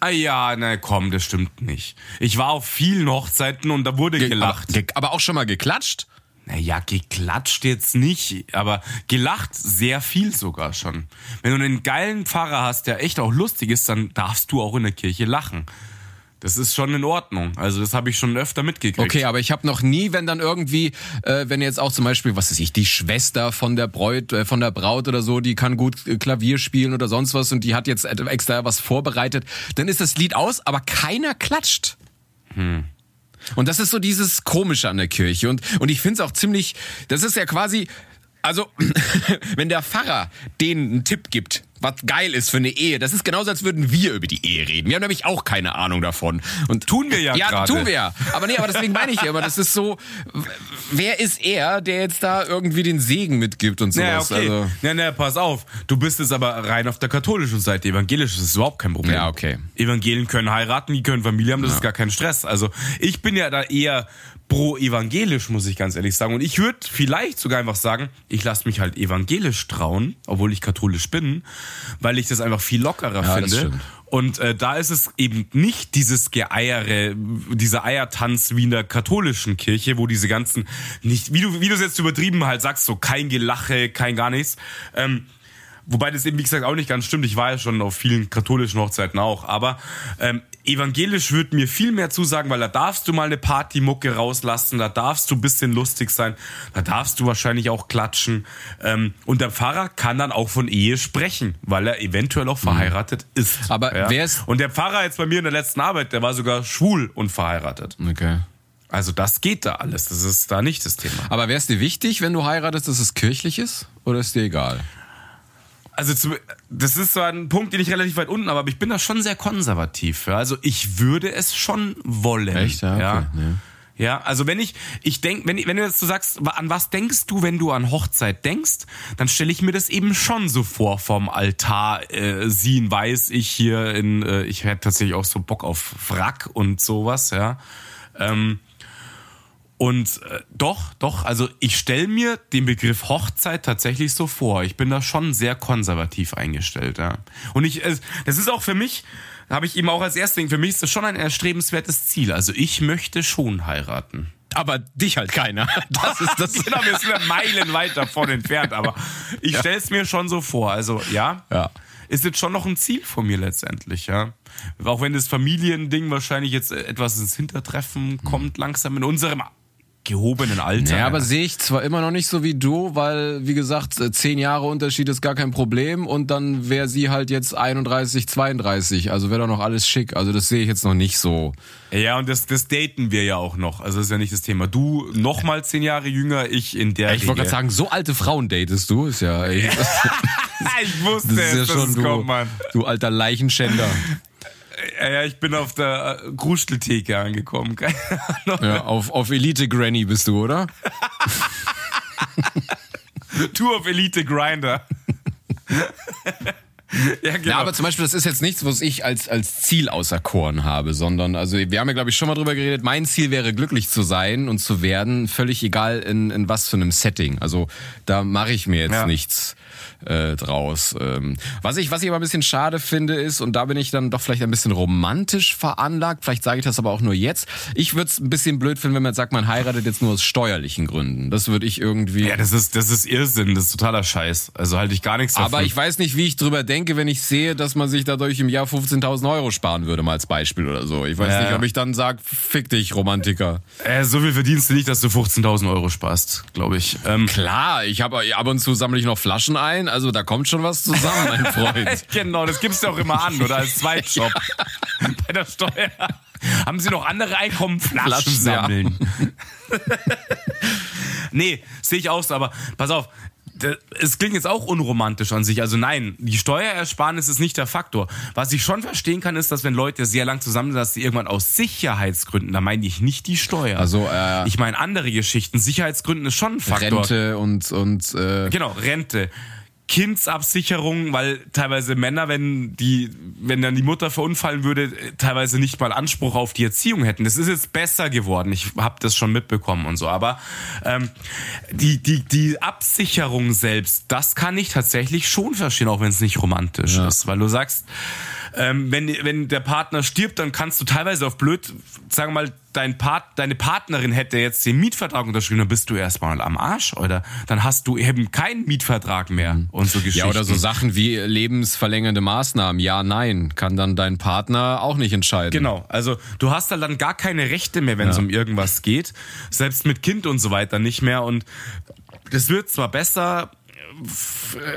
Ah ja, na komm, das stimmt nicht. Ich war auf vielen Hochzeiten und da wurde gelacht. Aber, ge aber auch schon mal geklatscht. Naja, geklatscht jetzt nicht, aber gelacht sehr viel sogar schon. Wenn du einen geilen Pfarrer hast, der echt auch lustig ist, dann darfst du auch in der Kirche lachen. Das ist schon in Ordnung. Also das habe ich schon öfter mitgekriegt. Okay, aber ich habe noch nie, wenn dann irgendwie, äh, wenn jetzt auch zum Beispiel, was weiß ich, die Schwester von der Bräut, äh, von der Braut oder so, die kann gut äh, Klavier spielen oder sonst was und die hat jetzt extra was vorbereitet, dann ist das Lied aus, aber keiner klatscht. Und das ist so dieses Komische an der Kirche. Und, und ich finde es auch ziemlich, das ist ja quasi, also, wenn der Pfarrer denen einen Tipp gibt, was geil ist für eine Ehe, das ist genauso, als würden wir über die Ehe reden. Wir haben nämlich auch keine Ahnung davon. Und Tun wir ja Ja, gerade. tun wir ja. Aber nee, aber deswegen meine ich ja, aber das ist so, wer ist er, der jetzt da irgendwie den Segen mitgibt und Ja, sowas? okay. Also, Ja, na, pass auf. Du bist jetzt aber rein auf der katholischen Seite. Evangelisch ist überhaupt kein Problem. Ja, okay. Evangelien können heiraten, die können Familie haben, das ist gar kein Stress. Also ich bin ja da eher pro evangelisch, muss ich ganz ehrlich sagen. Und ich würde vielleicht sogar einfach sagen, ich lasse mich halt evangelisch trauen, obwohl ich katholisch bin, weil ich das einfach viel lockerer Ja, finde. Und äh, da ist es eben nicht dieses Geeiere, dieser Eiertanz wie in der katholischen Kirche, wo diese ganzen, nicht, wie du, wie du es jetzt übertrieben halt sagst, so kein Gelache, kein gar nichts. Ähm, wobei das eben, wie gesagt, auch nicht ganz stimmt. Ich war ja schon auf vielen katholischen Hochzeiten auch. Aber ähm, evangelisch würde mir viel mehr zusagen, weil da darfst du mal eine Partymucke rauslassen, da darfst du ein bisschen lustig sein, da darfst du wahrscheinlich auch klatschen. Ähm, und der Pfarrer kann dann auch von Ehe sprechen, weil er eventuell auch verheiratet ist. Aber wer ist- Und der Pfarrer jetzt bei mir in der letzten Arbeit, der war sogar schwul und verheiratet. okay. Also das geht da alles. Das ist da nicht das Thema. Aber wäre es dir wichtig, wenn du heiratest, dass es kirchlich ist? Oder ist dir egal? Also zu, das ist so ein Punkt, den ich relativ weit unten habe, aber ich bin da schon sehr konservativ. Ja. Also ich würde es schon wollen. Echt? Ja, okay. ja. Nee. Ja, also wenn ich, ich denk, wenn, wenn du jetzt so sagst, an was denkst du, wenn du an Hochzeit denkst, dann stelle ich mir das eben schon so vor vom Altar, äh, in weiß, ich hier in, äh, ich hätte tatsächlich auch so Bock auf Wrack und sowas, ja. Ähm, und äh, doch, doch, also ich stelle mir den Begriff Hochzeit tatsächlich so vor. Ich bin da schon sehr konservativ eingestellt, ja. Und ich, äh, das ist auch für mich, habe ich eben auch als erstes Ding, für mich ist das schon ein erstrebenswertes Ziel. Also ich möchte schon heiraten. Aber dich halt keiner. Das ist das. Genau, wir sind ja meilenweit davon entfernt, aber ich stelle es mir schon so vor. Also ja, Ja. ist jetzt schon noch ein Ziel von mir letztendlich, ja. Auch wenn das Familiending wahrscheinlich jetzt etwas ins Hintertreffen kommt, langsam in unserem gehobenen Alter. Ja, aber sehe ich zwar immer noch nicht so wie du, weil, wie gesagt, äh, zehn Jahre Unterschied ist gar kein Problem und dann wäre sie halt jetzt 31, 32, also wäre doch noch alles schick. Also das sehe ich jetzt noch nicht so. Ja, und das, das daten wir ja auch noch. Also das ist ja nicht das Thema. Du noch mal zehn Jahre jünger, ich in der Ich wollte gerade sagen, so alte Frauen datest du, ist ja, ey, ich wusste das ist ja es, schon du, kommt, Mann. du alter Leichenschänder. Ja, ja, ich bin auf der äh, Krusteltheke angekommen. Keine Ahnung. Ja, auf, auf Elite Granny bist du, oder? Tour of Elite Grinder. ja, genau. Ja, aber zum Beispiel, das ist jetzt nichts, was ich als, als Ziel auserkoren habe, sondern, also wir haben ja, glaube ich, schon mal drüber geredet, mein Ziel wäre, glücklich zu sein und zu werden, völlig egal in, in was für einem Setting. Also da mache ich mir jetzt Ja. nichts äh, draus. Ähm, was, ich, was ich aber ein bisschen schade finde, ist, und da bin ich dann doch vielleicht ein bisschen romantisch veranlagt, vielleicht sage ich das aber auch nur jetzt, ich würde es ein bisschen blöd finden, wenn man sagt, man heiratet jetzt nur aus steuerlichen Gründen. Das würde ich irgendwie... ja, das ist, das ist Irrsinn, das ist totaler Scheiß. Also halte ich gar nichts davon. Aber ich weiß nicht, wie ich drüber denke, wenn ich sehe, dass man sich dadurch im Jahr 15.000 Euro sparen würde, mal als Beispiel oder so. Ich weiß Ja, nicht, ob ich dann sage, fick dich, Romantiker. äh, so viel verdienst du nicht, dass du 15.000 Euro sparst, glaube ich. Ähm, Klar, ich habe ab und zu sammle ich noch Flaschen ein, also da kommt schon was zusammen, mein Freund. genau, das gibst du auch immer an, oder als Zweitjob. Bei der Steuer. Haben Sie noch andere Einkommen? Flaschen, Flaschen, ja. sammeln. nee, sehe ich auch so, aber pass auf. Es klingt jetzt auch unromantisch an sich. Also nein, die Steuerersparnis ist nicht der Faktor. Was ich schon verstehen kann, ist, dass wenn Leute sehr lang zusammen sind, dass sie irgendwann aus Sicherheitsgründen, da meine ich nicht die Steuer. Also, äh, ich meine andere Geschichten. Sicherheitsgründen ist schon ein Faktor. Rente und, und äh, Genau, Rente. Kindsabsicherung, weil teilweise Männer, wenn die, wenn dann die Mutter verunfallen würde, teilweise nicht mal Anspruch auf die Erziehung hätten. Das ist jetzt besser geworden. Ich habe das schon mitbekommen und so. Aber ähm, die, die, die Absicherung selbst, das kann ich tatsächlich schon verstehen, auch wenn es nicht romantisch Ja. ist. Weil du sagst, ähm, wenn, wenn der Partner stirbt, dann kannst du teilweise auf blöd, sagen wir mal, dein Part, deine Partnerin hätte jetzt den Mietvertrag unterschrieben, dann bist du erstmal am Arsch, oder? Dann hast du eben keinen Mietvertrag mehr und so Geschichten. Ja, oder so Sachen wie lebensverlängernde Maßnahmen. Ja, nein, kann dann dein Partner auch nicht entscheiden. Genau, also du hast halt dann gar keine Rechte mehr, wenn es um irgendwas geht. Selbst mit Kind und so weiter nicht mehr. Und das wird zwar besser,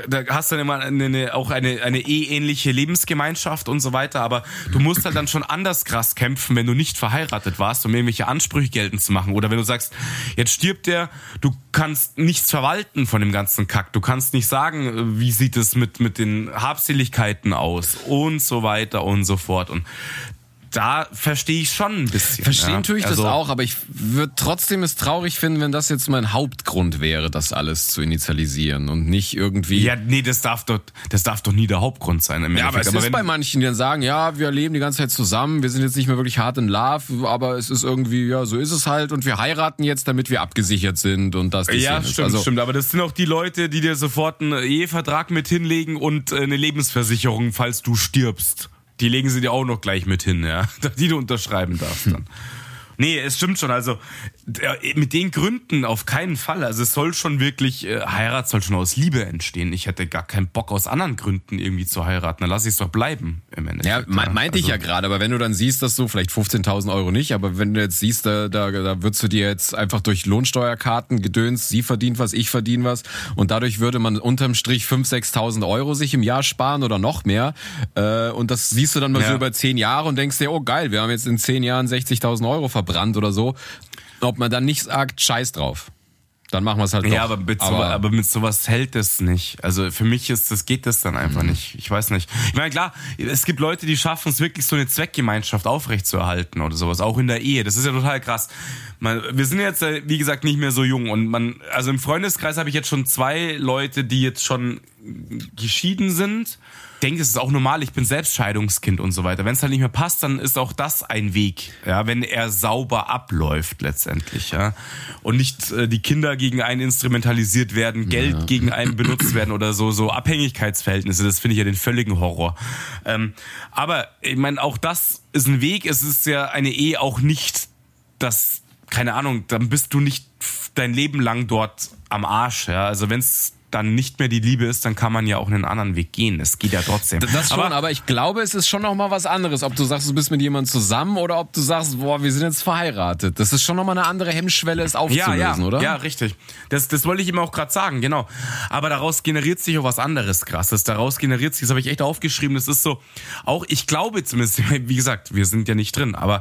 da hast du dann immer eine, eine, auch eine, eine eheähnliche Lebensgemeinschaft und so weiter, aber du musst halt dann schon anders krass kämpfen, wenn du nicht verheiratet warst, um irgendwelche Ansprüche geltend zu machen. Oder wenn du sagst, jetzt stirbt der, du kannst nichts verwalten von dem ganzen Kack. Du kannst nicht sagen, wie sieht es mit, mit den Habseligkeiten aus und so weiter und so fort. Und da verstehe ich schon ein bisschen. Verstehen ja. tue ich Also, das auch, aber ich würde trotzdem es traurig finden, wenn das jetzt mein Hauptgrund wäre, das alles zu initialisieren und nicht irgendwie. Ja, nee, das darf doch, das darf doch nie der Hauptgrund sein. Im Ja, aber es Endeffekt. ist wenn- bei manchen, die dann sagen, ja, wir leben die ganze Zeit zusammen, wir sind jetzt nicht mehr wirklich hart in Love, aber es ist irgendwie, ja, so ist es halt und wir heiraten jetzt, damit wir abgesichert sind und das, Ja, stimmt, also, stimmt. Aber das sind auch die Leute, die dir sofort einen Ehevertrag mit hinlegen und äh, eine Lebensversicherung, falls du stirbst. Die legen sie dir auch noch gleich mit hin, ja. Die du unterschreiben darfst dann. Nee, es stimmt schon. Also der- mit den Gründen auf keinen Fall. Also es soll schon wirklich, äh, Heirat soll schon aus Liebe entstehen. Ich hätte gar keinen Bock aus anderen Gründen irgendwie zu heiraten. Dann lass ich es doch bleiben im Ja, Endeffekt. me meinte ich Also- ja gerade, aber wenn du dann siehst, dass du vielleicht 15.000 Euro nicht, aber wenn du jetzt siehst, da, da, da würdest du dir jetzt einfach durch Lohnsteuerkarten gedöns, sie verdient was, ich verdiene was und dadurch würde man unterm Strich 5.000, 6.000 Euro sich im Jahr sparen oder noch mehr äh, und das siehst du dann mal Ja. so über 10 Jahre und denkst dir, oh geil, wir haben jetzt in 10 Jahren 60.000 Euro verbrannt oder so, ob man dann nicht sagt, scheiß drauf. Dann machen wir es halt doch. Ja, aber mit, so, aber mit sowas hält es nicht. Also für mich ist das geht das dann einfach nicht. Ich weiß nicht. Ich meine klar, es gibt Leute, die schaffen es wirklich so eine Zweckgemeinschaft aufrechtzuerhalten oder sowas, auch in der Ehe. Das ist ja total krass. Man, wir sind jetzt äh, wie gesagt nicht mehr so jung und man also im Freundeskreis habe ich jetzt schon zwei Leute, die jetzt schon geschieden sind. Ich denke, es ist auch normal, ich bin selbst Scheidungskind und so weiter. Wenn es halt nicht mehr passt, dann ist auch das ein Weg, ja, wenn er sauber abläuft letztendlich, ja. Und nicht äh, die Kinder gegen einen instrumentalisiert werden, Geld gegen einen benutzt werden oder so, so Abhängigkeitsverhältnisse, das finde ich ja den völligen Horror. Ähm, aber ich meine, auch das ist ein Weg, es ist ja eine Ehe auch nicht das, keine Ahnung, dann bist du nicht dein Leben lang dort am Arsch, ja. Also wenn es dann nicht mehr die Liebe ist, dann kann man ja auch einen anderen Weg gehen. Es geht ja trotzdem. Das schon, aber, ich glaube, es ist schon noch mal was anderes, ob du sagst, du bist mit jemandem zusammen oder ob du sagst, boah, wir sind jetzt verheiratet. Das ist schon noch mal eine andere Hemmschwelle, es ja, aufzulösen, ja, oder? Ja, richtig. Das, das wollte ich ihm auch gerade sagen, genau. Aber daraus generiert sich auch was anderes krasses. Daraus generiert sich, das habe ich echt aufgeschrieben, das ist so, auch ich glaube zumindest, wie gesagt, wir sind ja nicht drin, aber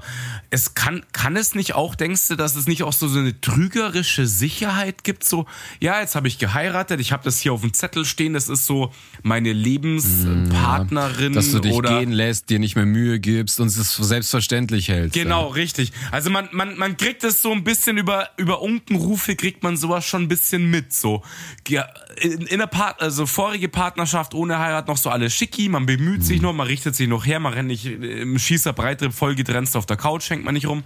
es kann, kann es nicht auch, denkst du, dass es nicht auch so, so eine trügerische Sicherheit gibt, so, ja, jetzt habe ich geheiratet, ich habe das hier auf dem Zettel stehen, das ist so meine Lebenspartnerin Dass du dich oder gehen lässt, dir nicht mehr Mühe gibst und es selbstverständlich hältst. Genau, richtig. Also man, man, man kriegt es so ein bisschen über, über Unkenrufe kriegt man sowas schon ein bisschen mit, so. Ja, in, in der Part, also vorige Partnerschaft ohne Heirat noch so alles schicki, man bemüht sich noch, man richtet sich noch her, man rennt nicht im Schießer Breitrip voll getrennt auf der Couch, hängt man nicht rum.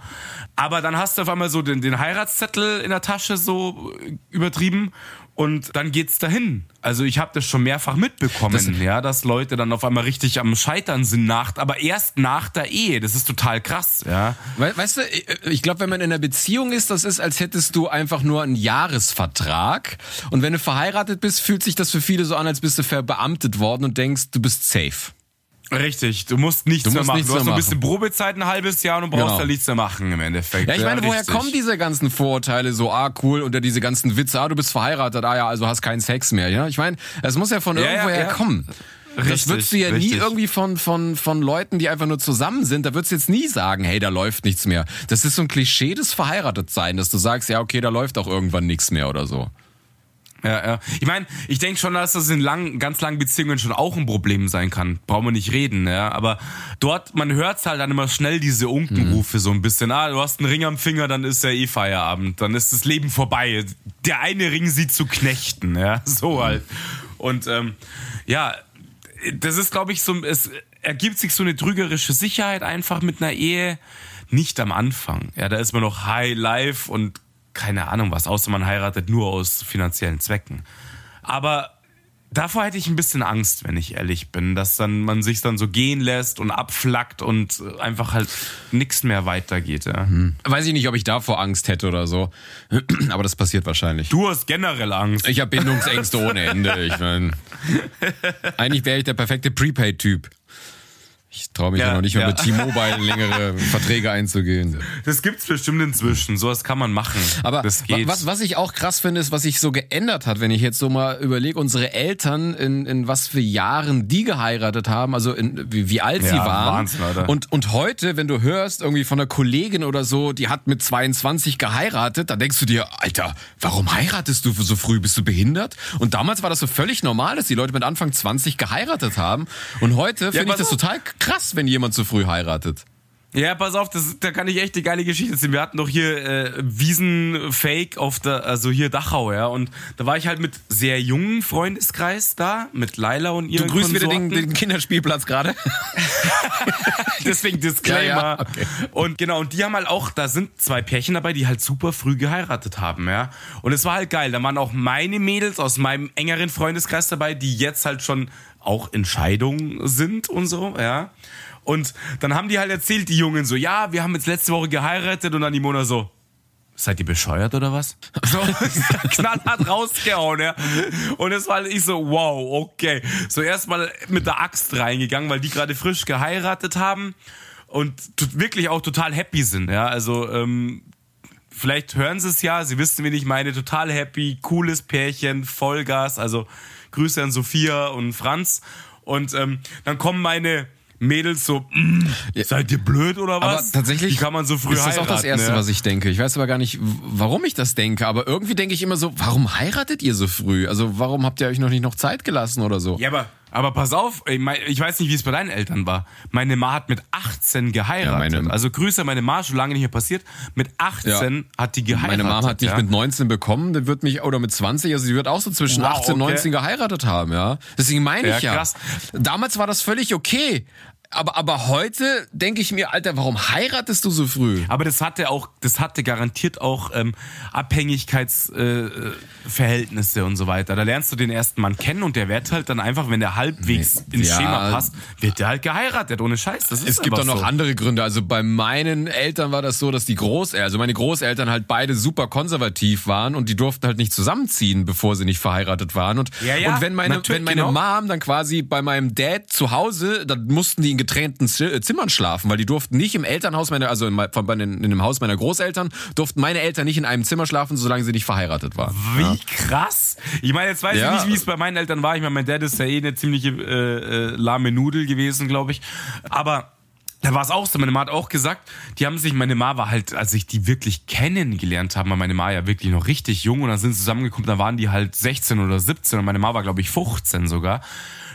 Aber dann hast du auf einmal so den, den Heiratszettel in der Tasche so übertrieben und dann geht's dahin. Also ich habe das schon mehrfach mitbekommen, Das- ja, dass Leute dann auf einmal richtig am Scheitern sind nach, aber erst nach der Ehe. Das ist total krass, ja. We weißt du, ich- ich glaube, wenn man in einer Beziehung ist, das ist, als hättest du einfach nur einen Jahresvertrag. Und wenn du verheiratet bist, fühlt sich das für viele so an, als bist du verbeamtet worden und denkst, du bist safe. Richtig, du musst nichts Du mehr musst machen. nichts du hast mehr noch ein bisschen. Probezeit, ein halbes Jahr und du brauchst Genau. da nichts mehr machen im Endeffekt. Ja, ich meine, woher richtig. kommen diese ganzen Vorurteile so, ah, cool, oder diese ganzen Witze, ah, du bist verheiratet, ah ja, also hast keinen Sex mehr, ja? Ich meine, es muss ja von Ja, irgendwoher ja, ja. kommen. das Richtig, würdest du ja nie richtig. irgendwie von, von, von Leuten, die einfach nur zusammen sind, da würdest du jetzt nie sagen, hey, da läuft nichts mehr. Das ist so ein Klischee des Verheiratetsein, dass du sagst, ja, okay, da läuft auch irgendwann nichts mehr oder so. Ja, ja. Ich meine, ich denke schon, dass das in langen, ganz langen Beziehungen schon auch ein Problem sein kann. Brauchen wir nicht reden, ja. Aber dort, man hört's halt dann immer schnell diese Unkenrufe so ein bisschen. Ah, du hast einen Ring am Finger, dann ist ja eh Feierabend. Dann ist das Leben vorbei. Der eine Ring sie zu knechten, ja. So halt. Und ähm, ja, das ist, glaube ich, so, es ergibt sich so eine trügerische Sicherheit einfach mit einer Ehe. Nicht am Anfang. Ja, da ist man noch High Life und keine Ahnung was, außer man heiratet nur aus finanziellen Zwecken. Aber davor hätte ich ein bisschen Angst, wenn ich ehrlich bin, dass dann man sich dann so gehen lässt und abflackt und einfach halt nichts mehr weitergeht. Ja. Weiß ich nicht, ob ich davor Angst hätte oder so. Aber das passiert wahrscheinlich. Du hast generell Angst. Ich habe Bindungsängste ohne Ende. Ich mein, eigentlich wäre ich der perfekte Prepaid-Typ. Ich traue mich ja, Ja, noch nicht mehr ja. mit T-Mobile längere Verträge einzugehen. Das gibt's bestimmt inzwischen. Sowas kann man machen. Aber was, was ich auch krass finde, ist, was sich so geändert hat, wenn ich jetzt so mal überlege, unsere Eltern, in, in was für Jahren die geheiratet haben, also in, wie, wie alt sie Ja, waren. Wahnsinn, Alter. Und, und heute, wenn du hörst, irgendwie von einer Kollegin oder so, die hat mit 22 geheiratet, dann denkst du dir, Alter, warum heiratest du so früh? Bist du behindert? Und damals war das so völlig normal, dass die Leute mit Anfang 20 geheiratet haben. Und heute finde ich das total krass, wenn jemand so früh heiratet. Ja, pass auf, das, da kann ich echt eine geile Geschichte erzählen. Wir hatten doch hier äh, Wiesenfake auf der, also hier Dachau, ja. Und da war ich halt mit sehr jungen Freundeskreis da, mit Laila und Du ihren grüßt wieder den, Konsorten. den Kinderspielplatz gerade. Deswegen Disclaimer. Ja, ja, okay. Und genau, und die haben halt auch, da sind zwei Pärchen dabei, die halt super früh geheiratet haben, ja. Und es war halt geil. Da waren auch meine Mädels aus meinem engeren Freundeskreis dabei, die jetzt halt schon auch in Scheidung sind und so, ja. Und dann haben die halt erzählt, die Jungen so, ja, wir haben jetzt letzte Woche geheiratet und dann die Mona so, Seid ihr bescheuert oder was? So, knallhart rausgehauen, ja. Und es war halt ich so, wow, okay. So erstmal mit der Axt reingegangen, weil die gerade frisch geheiratet haben und wirklich auch total happy sind, ja. Also, ähm, vielleicht hören sie es ja, sie wissen, wen ich meine, total happy, cooles Pärchen, Vollgas, also Grüße an Sophia und Franz. Und ähm, dann kommen meine Mädels so, mm, seid ihr blöd oder was? Aber tatsächlich Wie kann man so früh ist das auch das heiraten, Erste, ja? was ich denke. Ich weiß aber gar nicht, warum ich das denke, aber irgendwie denke ich immer so, warum heiratet ihr so früh? Also warum habt ihr euch noch nicht noch Zeit gelassen oder so? Ja, aber, aber pass auf, ich weiß nicht, wie es bei deinen Eltern war. Meine Ma hat mit 18 geheiratet. Ja, also Grüße an meine Ma, schon lange nicht mehr passiert. Mit 18 hat die geheiratet. Meine Mom hat mich ja. mit 19 bekommen, die wird mich, oder mit 20, also sie wird auch so zwischen Wow, 18 und okay. 19 geheiratet haben, ja. Deswegen meine ich Ja, ja. krass. Damals war das völlig okay. Aber, aber heute denke ich mir, Alter, warum heiratest du so früh? Aber das hatte auch, das hatte garantiert auch ähm, Abhängigkeitsverhältnisse äh, Verhältnisse und so weiter. Da lernst du den ersten Mann kennen und der wird halt dann einfach, wenn der halbwegs ins ja. Schema passt, wird der halt geheiratet, ohne Scheiß. Das ist Es gibt auch noch so. andere Gründe. Also bei meinen Eltern war das so, dass die Großeltern, also meine Großeltern halt beide super konservativ waren und die durften halt nicht zusammenziehen, bevor sie nicht verheiratet waren. Und, Ja, ja, und wenn meine, wenn meine genau. Mom dann quasi bei meinem Dad zu Hause, dann mussten die in getrennten äh, Zimmern schlafen, weil die durften nicht im Elternhaus meiner, also in, den- in dem Haus meiner Großeltern, durften meine Eltern nicht in einem Zimmer schlafen, solange sie nicht verheiratet waren. Wie krass. Ich meine, jetzt weiß Ja. ich nicht, wie es bei meinen Eltern war. Ich meine, mein Dad ist ja eh eine ziemliche äh, äh, lahme Nudel gewesen, glaube ich. Aber da war es auch so. Meine Ma hat auch gesagt, die haben sich, meine Ma war halt, als ich die wirklich kennengelernt habe, war meine Ma ja wirklich noch richtig jung und dann sind sie zusammengekommen, da waren die halt 16 oder 17 und meine Ma war, glaube ich, 15 sogar.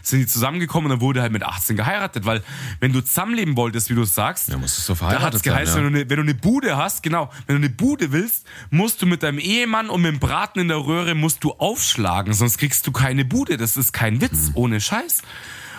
Sind die zusammengekommen und dann wurde halt mit 18 geheiratet, weil wenn du zusammenleben wolltest, wie du es sagst, Ja, musstest du da verheiratet hat's geheißen, sein, ja. wenn, du eine, wenn du eine Bude hast, genau, wenn du eine Bude willst, musst du mit deinem Ehemann und mit dem Braten in der Röhre musst du aufschlagen, sonst kriegst du keine Bude. Das ist kein Witz, ohne Scheiß.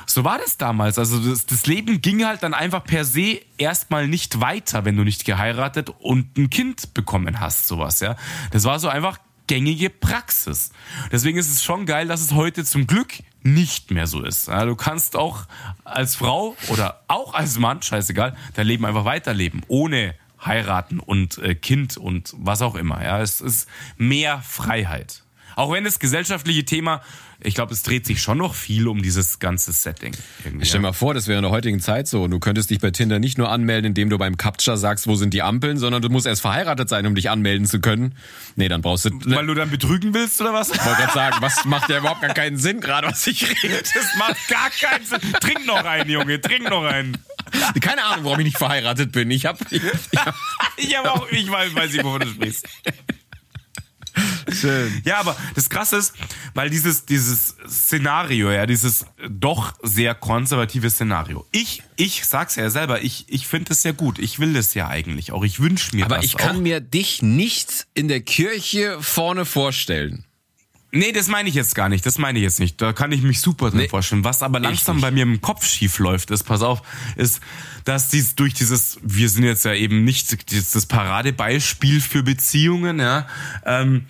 So war das damals. Also das, das Leben ging halt dann einfach per se erstmal nicht weiter, wenn du nicht geheiratet und ein Kind bekommen hast, sowas, ja. Das war so einfach gängige Praxis. Deswegen ist es schon geil, dass es heute zum Glück nicht mehr so ist. Du kannst auch als Frau oder auch als Mann, scheißegal, dein Leben einfach weiterleben, ohne heiraten und äh, Kind und was auch immer. Ja, es ist mehr Freiheit. Auch wenn das gesellschaftliche Thema, ich glaube, es dreht sich schon noch viel um dieses ganze Setting. Irgendwie, Stell mal vor, das wäre in der heutigen Zeit so. Du könntest dich bei Tinder nicht nur anmelden, indem du beim Captcha sagst, wo sind die Ampeln, sondern du musst erst verheiratet sein, um dich anmelden zu können. Nee, dann brauchst du. Weil du dann betrügen willst oder was? Ich wollte gerade sagen, was macht ja überhaupt gar keinen Sinn, gerade was ich rede. Das macht gar keinen Sinn. Trink noch einen, Junge, trink noch einen. Keine Ahnung, warum ich nicht verheiratet bin. Ich habe ich, ich hab, Ich habe auch, ich weiß, weiß nicht, wovon du sprichst. Schön. Ja, aber das Krasse ist, weil dieses, dieses Szenario, ja, dieses doch sehr konservative Szenario. Ich, ich sag's ja selber, ich, ich finde es ja gut. Ich will das ja eigentlich auch. Ich wünsche mir Aber das ich kann auch. mir dich nicht in der Kirche vorne vorstellen. Nee, das meine ich jetzt gar nicht. Das meine ich jetzt nicht. Da kann ich mich super drin Nee. vorstellen. Was aber langsam bei mir im Kopf schief läuft, ist, pass auf, ist, dass dies durch dieses, wir sind jetzt ja eben nicht das das Paradebeispiel für Beziehungen, ja, ähm,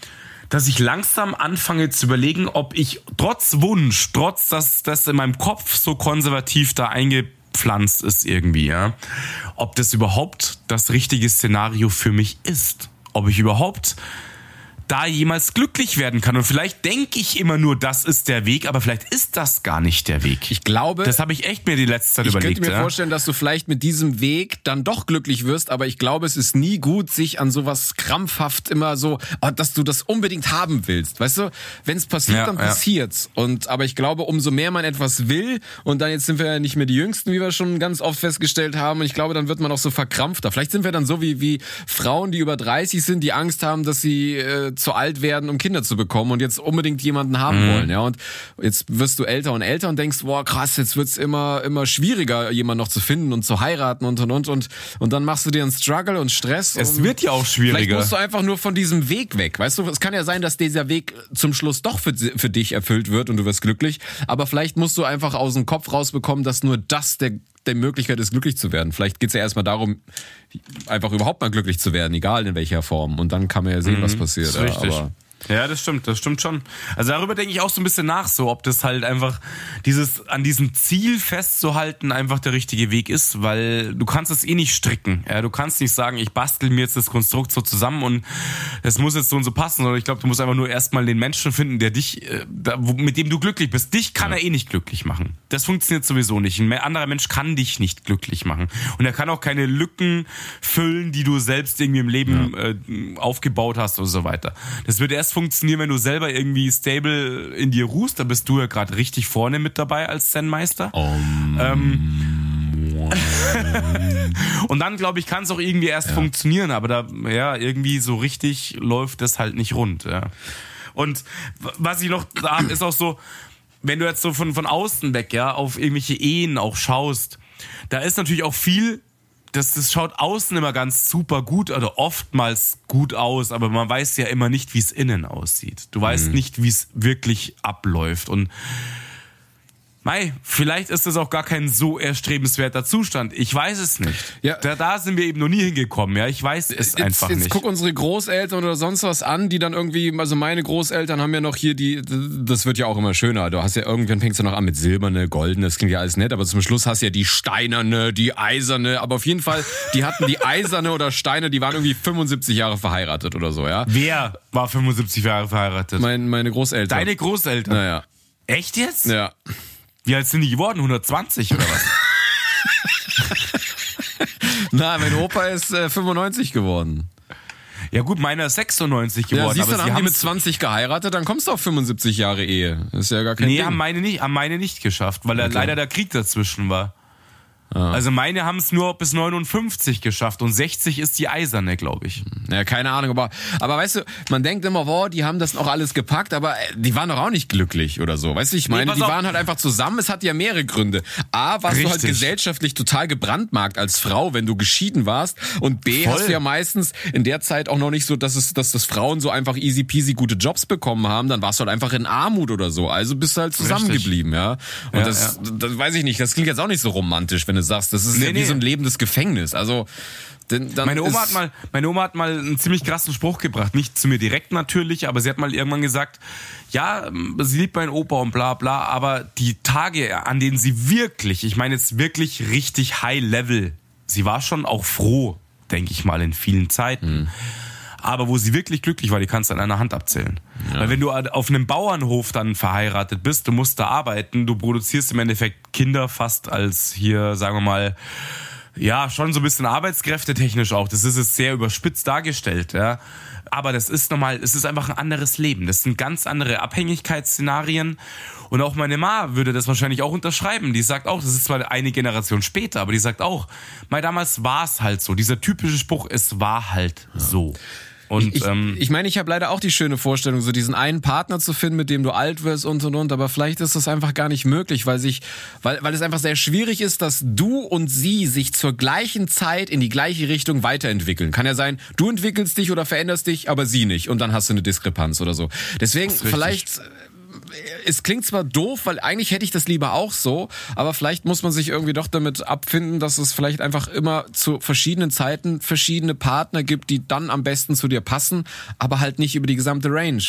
dass ich langsam anfange zu überlegen, ob ich trotz Wunsch, trotz dass das in meinem Kopf so konservativ da eingepflanzt ist irgendwie, ja, ob das überhaupt das richtige Szenario für mich ist. Ob ich überhaupt da jemals glücklich werden kann. Und vielleicht denke ich immer nur, das ist der Weg, aber vielleicht ist das gar nicht der Weg. Ich glaube, das habe ich echt mir die letzte Zeit ich überlegt. könnte mir ja. vorstellen, dass du vielleicht mit diesem Weg dann doch glücklich wirst, aber ich glaube, es ist nie gut, sich an sowas krampfhaft immer so, oh, dass du das unbedingt haben willst. Weißt du, wenn es passiert, Ja, dann ja. passiert's. Und aber ich glaube, umso mehr man etwas will und dann jetzt sind wir ja nicht mehr die Jüngsten, wie wir schon ganz oft festgestellt haben. Und ich glaube, dann wird man auch so verkrampfter. Vielleicht sind wir dann so wie wie Frauen, die über 30 sind, die Angst haben, dass sie äh, zu alt werden, um Kinder zu bekommen und jetzt unbedingt jemanden haben Mhm. wollen. Ja, und jetzt wirst du älter und älter und denkst, boah, krass, jetzt wird's immer immer schwieriger, jemanden noch zu finden und zu heiraten und und und und und dann machst du dir einen Struggle und Stress. Es und wird ja auch Vielleicht schwieriger. musst du einfach nur von diesem Weg weg. Weißt du, es kann ja sein, dass dieser Weg zum Schluss doch für, für dich erfüllt wird und du wirst glücklich. Aber vielleicht musst du einfach aus dem Kopf rausbekommen, dass nur das der, der Möglichkeit ist, glücklich zu werden. Vielleicht geht's ja erstmal darum, einfach überhaupt mal glücklich zu werden, egal in welcher Form. Und dann kann man ja sehen, was passiert. Mhm. Ist richtig. aber Ja, das stimmt, das stimmt schon. Also darüber denke ich auch so ein bisschen nach, so ob das halt einfach dieses an diesem Ziel festzuhalten einfach der richtige Weg ist, weil du kannst es eh nicht stricken. Ja, du kannst nicht sagen, ich bastel mir jetzt das Konstrukt so zusammen und es muss jetzt so und so passen, sondern ich glaube, du musst einfach nur erstmal den Menschen finden, der dich, äh, mit dem du glücklich bist. Dich kann er eh nicht glücklich machen. Das funktioniert sowieso nicht. Ein anderer Mensch kann dich nicht glücklich machen und er kann auch keine Lücken füllen, die du selbst irgendwie im Leben äh, aufgebaut hast und so weiter. Das wird erst funktionieren, wenn du selber irgendwie stable in dir ruhst. Da bist du ja gerade richtig vorne mit dabei als Zen-Meister. Ähm, und dann, glaube ich, kann es auch irgendwie erst funktionieren, aber da, ja, irgendwie so richtig läuft das halt nicht rund. Ja. Und was ich noch da hab, ist auch so, wenn du jetzt so von, von außen weg, ja, auf irgendwelche Ehen auch schaust, da ist natürlich auch viel, das, das schaut außen immer ganz super gut oder oftmals gut aus, aber man weiß ja immer nicht, wie es innen aussieht. Du weißt nicht, wie es wirklich abläuft. Und Mei, vielleicht ist das auch gar kein so erstrebenswerter Zustand. Ich weiß es nicht. Ja. Da, da sind wir eben noch nie hingekommen, ja. Ich weiß es Jetzt, einfach jetzt nicht. guck unsere Großeltern oder sonst was an, die dann irgendwie, also meine Großeltern haben ja noch hier die, das wird ja auch immer schöner. Du hast ja irgendwann fängst du noch an mit silberne, goldene, das klingt ja alles nett, aber zum Schluss hast du ja die steinerne, die eiserne, aber auf jeden Fall, die hatten die eiserne oder Steine, die waren irgendwie 75 Jahre verheiratet oder so, ja. Wer war 75 Jahre verheiratet? Mein, meine Großeltern. Deine Großeltern. Naja, Echt jetzt? ja. Wie alt sind die geworden? 120 oder was? Na, mein Opa ist äh, 95 geworden. ja gut, meiner ist 96 Ja, geworden. siehst du, dann sie haben die mit haben's- 20 geheiratet, dann kommst du auf 75 Jahre Ehe. Das ist ja gar kein Nee, Ding. haben meine nicht, haben meine nicht geschafft, weil da leider der Krieg dazwischen war. Ah. Also meine haben es nur bis 59 geschafft und 60 ist die eiserne, glaube ich. Ja, keine Ahnung, aber, aber weißt du, man denkt immer, boah, die haben das noch alles gepackt, aber äh, die waren doch auch nicht glücklich oder so. Weißt du, ich meine, pass die auf. waren halt einfach zusammen, es hat ja mehrere Gründe. A, warst du halt Richtig. gesellschaftlich total gebrandmarkt als Frau, wenn du geschieden warst. Und B, Voll. hast du ja meistens in der Zeit auch noch nicht so, dass es, dass das Frauen so einfach easy peasy gute Jobs bekommen haben, dann warst du halt einfach in Armut oder so. Also bist du halt zusammengeblieben, ja. Und Ja, das, das weiß ich nicht, das klingt jetzt auch nicht so romantisch, wenn du sagst, das ist Nee, ja wie nee. so ein lebendes Gefängnis. Also, denn, dann Meine Oma hat mal, meine Oma hat mal einen ziemlich krassen Spruch gebracht. Nicht zu mir direkt natürlich, aber sie hat mal irgendwann gesagt, ja, sie liebt meinen Opa und bla bla, aber die Tage, an denen sie wirklich, ich meine jetzt wirklich richtig high level, sie war schon auch froh, denke ich mal, in vielen Zeiten. Aber wo sie wirklich glücklich war, die kannst du an einer Hand abzählen. Weil wenn du auf einem Bauernhof dann verheiratet bist, du musst da arbeiten, du produzierst im Endeffekt Kinder fast als hier, sagen wir mal, ja, schon so ein bisschen arbeitskräftetechnisch auch. Das ist jetzt sehr überspitzt dargestellt, ja. Aber das ist normal, es ist einfach ein anderes Leben. Das sind ganz andere Abhängigkeitsszenarien. Und auch meine Ma würde das wahrscheinlich auch unterschreiben. Die sagt auch, das ist zwar eine Generation später, aber die sagt auch, mal damals war es halt so. Dieser typische Spruch, es war halt so. Und ich, ähm, ich meine, ich habe leider auch die schöne Vorstellung, so diesen einen Partner zu finden, mit dem du alt wirst und und und, aber vielleicht ist das einfach gar nicht möglich, weil sich, weil, weil es einfach sehr schwierig ist, dass du und sie sich zur gleichen Zeit in die gleiche Richtung weiterentwickeln. Kann ja sein, du entwickelst dich oder veränderst dich, aber sie nicht und dann hast du eine Diskrepanz oder so. Deswegen vielleicht es klingt zwar doof, weil eigentlich hätte ich das lieber auch so, aber vielleicht muss man sich irgendwie doch damit abfinden, dass es vielleicht einfach immer zu verschiedenen Zeiten verschiedene Partner gibt, die dann am besten zu dir passen, aber halt nicht über die gesamte Range.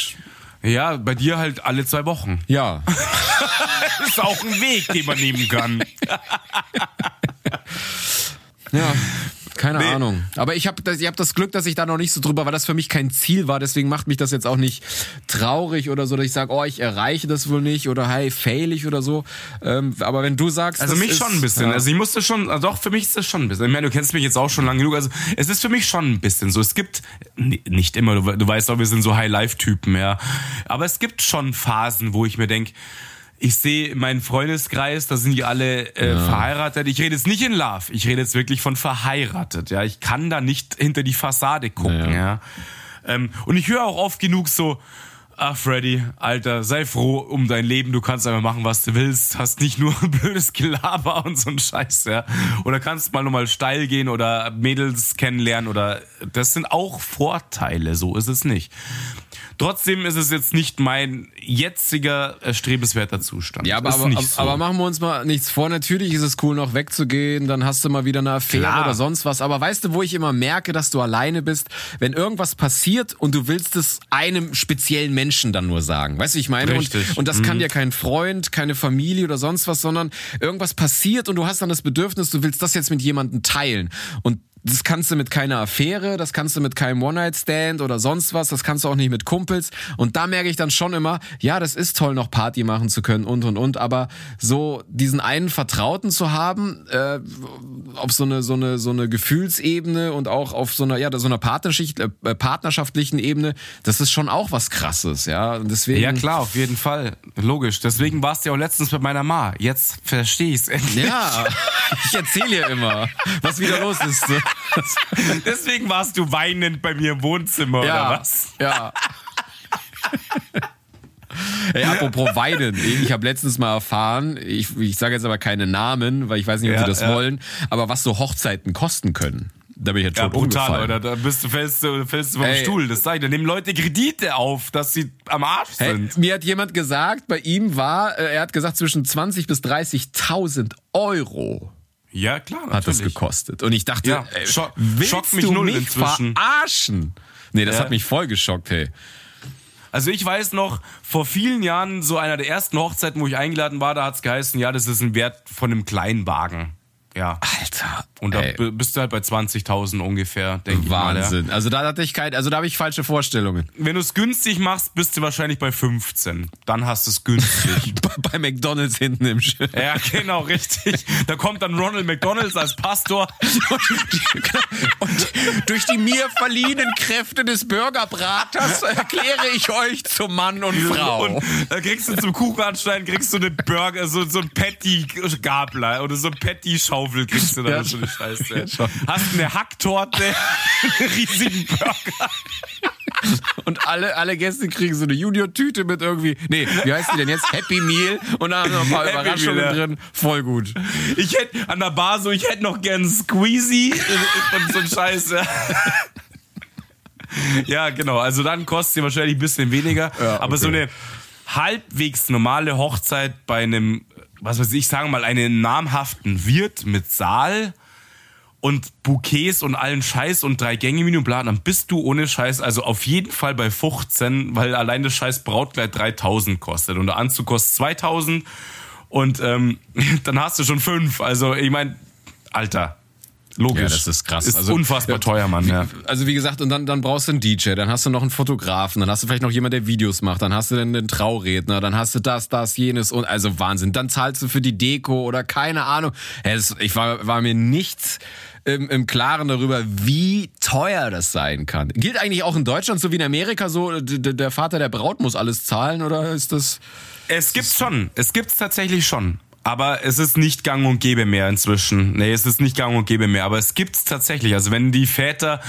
ja, bei dir halt alle zwei Wochen. Ja. Das ist auch ein Weg, den man nehmen kann. Ja. Keine Nee. Ahnung. Aber ich habe das, ich hab das Glück, dass ich da noch nicht so drüber, weil das für mich kein Ziel war. Deswegen macht mich das jetzt auch nicht traurig oder so, dass ich sage, oh, ich erreiche das wohl nicht oder hey, fail ich oder so. Ähm, aber wenn du sagst, Also mich ist, schon ein bisschen. Ja. Also ich musste schon, also doch, für mich ist das schon ein bisschen. Ich meine, du kennst mich jetzt auch schon lange genug. Also es ist für mich schon ein bisschen so. Es gibt, nicht immer, du, du weißt auch, wir sind so High-Life-Typen, ja. Aber es gibt schon Phasen, wo ich mir denk ich sehe meinen Freundeskreis, da sind die alle äh, verheiratet. Ich rede jetzt nicht in Love, ich rede jetzt wirklich von verheiratet. Ja, ich kann da nicht hinter die Fassade gucken. Ja. Ja. Ähm, und ich höre auch oft genug so, ach Freddy, Alter, sei froh um dein Leben, du kannst einfach machen, was du willst, hast nicht nur blödes Gelaber und so ein Scheiß, ja. Oder kannst mal nochmal steil gehen oder Mädels kennenlernen oder das sind auch Vorteile, so ist es nicht. Trotzdem ist es jetzt nicht mein jetziger erstrebenswerter Zustand. Ja, aber, aber, so. aber machen wir uns mal nichts vor. Natürlich ist es cool, noch wegzugehen, dann hast du mal wieder eine Affäre Klar. oder sonst was. Aber weißt du, wo ich immer merke, dass du alleine bist, wenn irgendwas passiert und du willst es einem speziellen Menschen dann nur sagen. Weißt du, ich meine? Und, und das kann dir kein Freund, keine Familie oder sonst was, sondern irgendwas passiert und du hast dann das Bedürfnis, du willst das jetzt mit jemandem teilen. Und das kannst du mit keiner Affäre, das kannst du mit keinem One-Night-Stand oder sonst was, das kannst du auch nicht mit Kumpels. Und da merke ich dann schon immer, ja, das ist toll, noch Party machen zu können und und und, aber so diesen einen Vertrauten zu haben, äh, auf so eine, so eine, so eine Gefühlsebene und auch auf so einer, ja, so einer Partnerschaft, äh, partnerschaftlichen Ebene, das ist schon auch was krasses, ja. Deswegen. ja klar, auf jeden Fall. Logisch. Deswegen warst du ja auch letztens bei meiner Ma. Jetzt verstehe ich's endlich. Ja, ich erzähle ja immer, was wieder los ist. Deswegen warst du weinend bei mir im Wohnzimmer Ja, oder was? ja. Hey, apropos weinen. Ich habe letztens mal erfahren, ich, ich sage jetzt aber keine Namen, weil ich weiß nicht, ob Ja, sie das ja. wollen, aber was so Hochzeiten kosten können. Da bin ich jetzt Ja, schon brutal, umgefallen. oder? Da bist du, fällst du, fällst du vom Ey. Stuhl. Das ich. Da nehmen Leute Kredite auf, dass sie am Arsch Hey, sind. mir hat jemand gesagt, bei ihm war, äh, er hat gesagt, zwischen 20 bis 30.000 Euro Ja, klar, natürlich. hat das gekostet. Und ich dachte, Ja, ey, scho- willst schockt mich du null mich inzwischen. verarschen? Nee, das Ja. hat mich voll geschockt, hey. Also ich weiß noch, vor vielen Jahren, so einer der ersten Hochzeiten, wo ich eingeladen war, da hat's geheißen, ja, das ist ein Wert von einem kleinen Wagen. Ja. Alter. Und da ey. bist du halt bei 20.000 ungefähr, denke ich mal. Ja. Wahnsinn. Also da hatte ich kein, also da habe ich falsche Vorstellungen. Wenn du es günstig machst, bist du wahrscheinlich bei 15. Dann hast du es günstig. Bei McDonalds hinten im Schiff. ja, genau, richtig. Da kommt dann Ronald McDonalds als Pastor. Und durch die mir verliehenen Kräfte des Burgerbraters erkläre ich euch zum Mann und Frau. Und da kriegst du zum Kuchenanschneiden, kriegst du eine Burger, so, so ein Patty-Gabler oder so ein Patty-Schaufel kriegst du dann Ja, so eine Scheiße. Hast eine Hacktorte, einen riesigen Burger. Und alle, alle Gäste kriegen so eine Junior-Tüte mit irgendwie, nee, wie heißt die denn jetzt? Happy Meal. Und da haben wir noch ein paar Happy Überraschungen Meal, ja. drin. Voll gut. Ich hätte an der Bar so, ich hätte noch gern Squeezy und so ein Scheiß. Ja. genau. Also dann kostet sie wahrscheinlich ein bisschen weniger. Ja, Aber so okay. eine halbwegs normale Hochzeit bei einem, was weiß ich, sagen mal, einen namhaften Wirt mit Saal und Bouquets und allen Scheiß und drei Gänge Menü und dann bist du ohne Scheiß also auf jeden Fall bei 15, weil allein das Scheiß Brautkleid 3000 kostet und der Anzug kostet 2000 und ähm, dann hast du schon fünf. Also ich meine, Alter, logisch. Ja, das ist krass. Ist Also, unfassbar teuer, Mann. Ja. Also wie gesagt, und dann, dann brauchst du einen DJ, dann hast du noch einen Fotografen, dann hast du vielleicht noch jemand, der Videos macht, dann hast du dann den Trauredner, dann hast du das, das, jenes und also Wahnsinn. Dann zahlst du für die Deko oder keine Ahnung. Es, ich war, war mir nichts im, im Klaren darüber, wie teuer das sein kann. Gilt eigentlich auch in Deutschland so wie in Amerika so, der Vater der Braut muss alles zahlen oder ist das... Es gibt's schon. Es gibt's tatsächlich schon. Aber es ist nicht gang und gäbe mehr inzwischen. Nee, es ist nicht gang und gäbe mehr. Aber es gibt's tatsächlich. Also wenn die Väter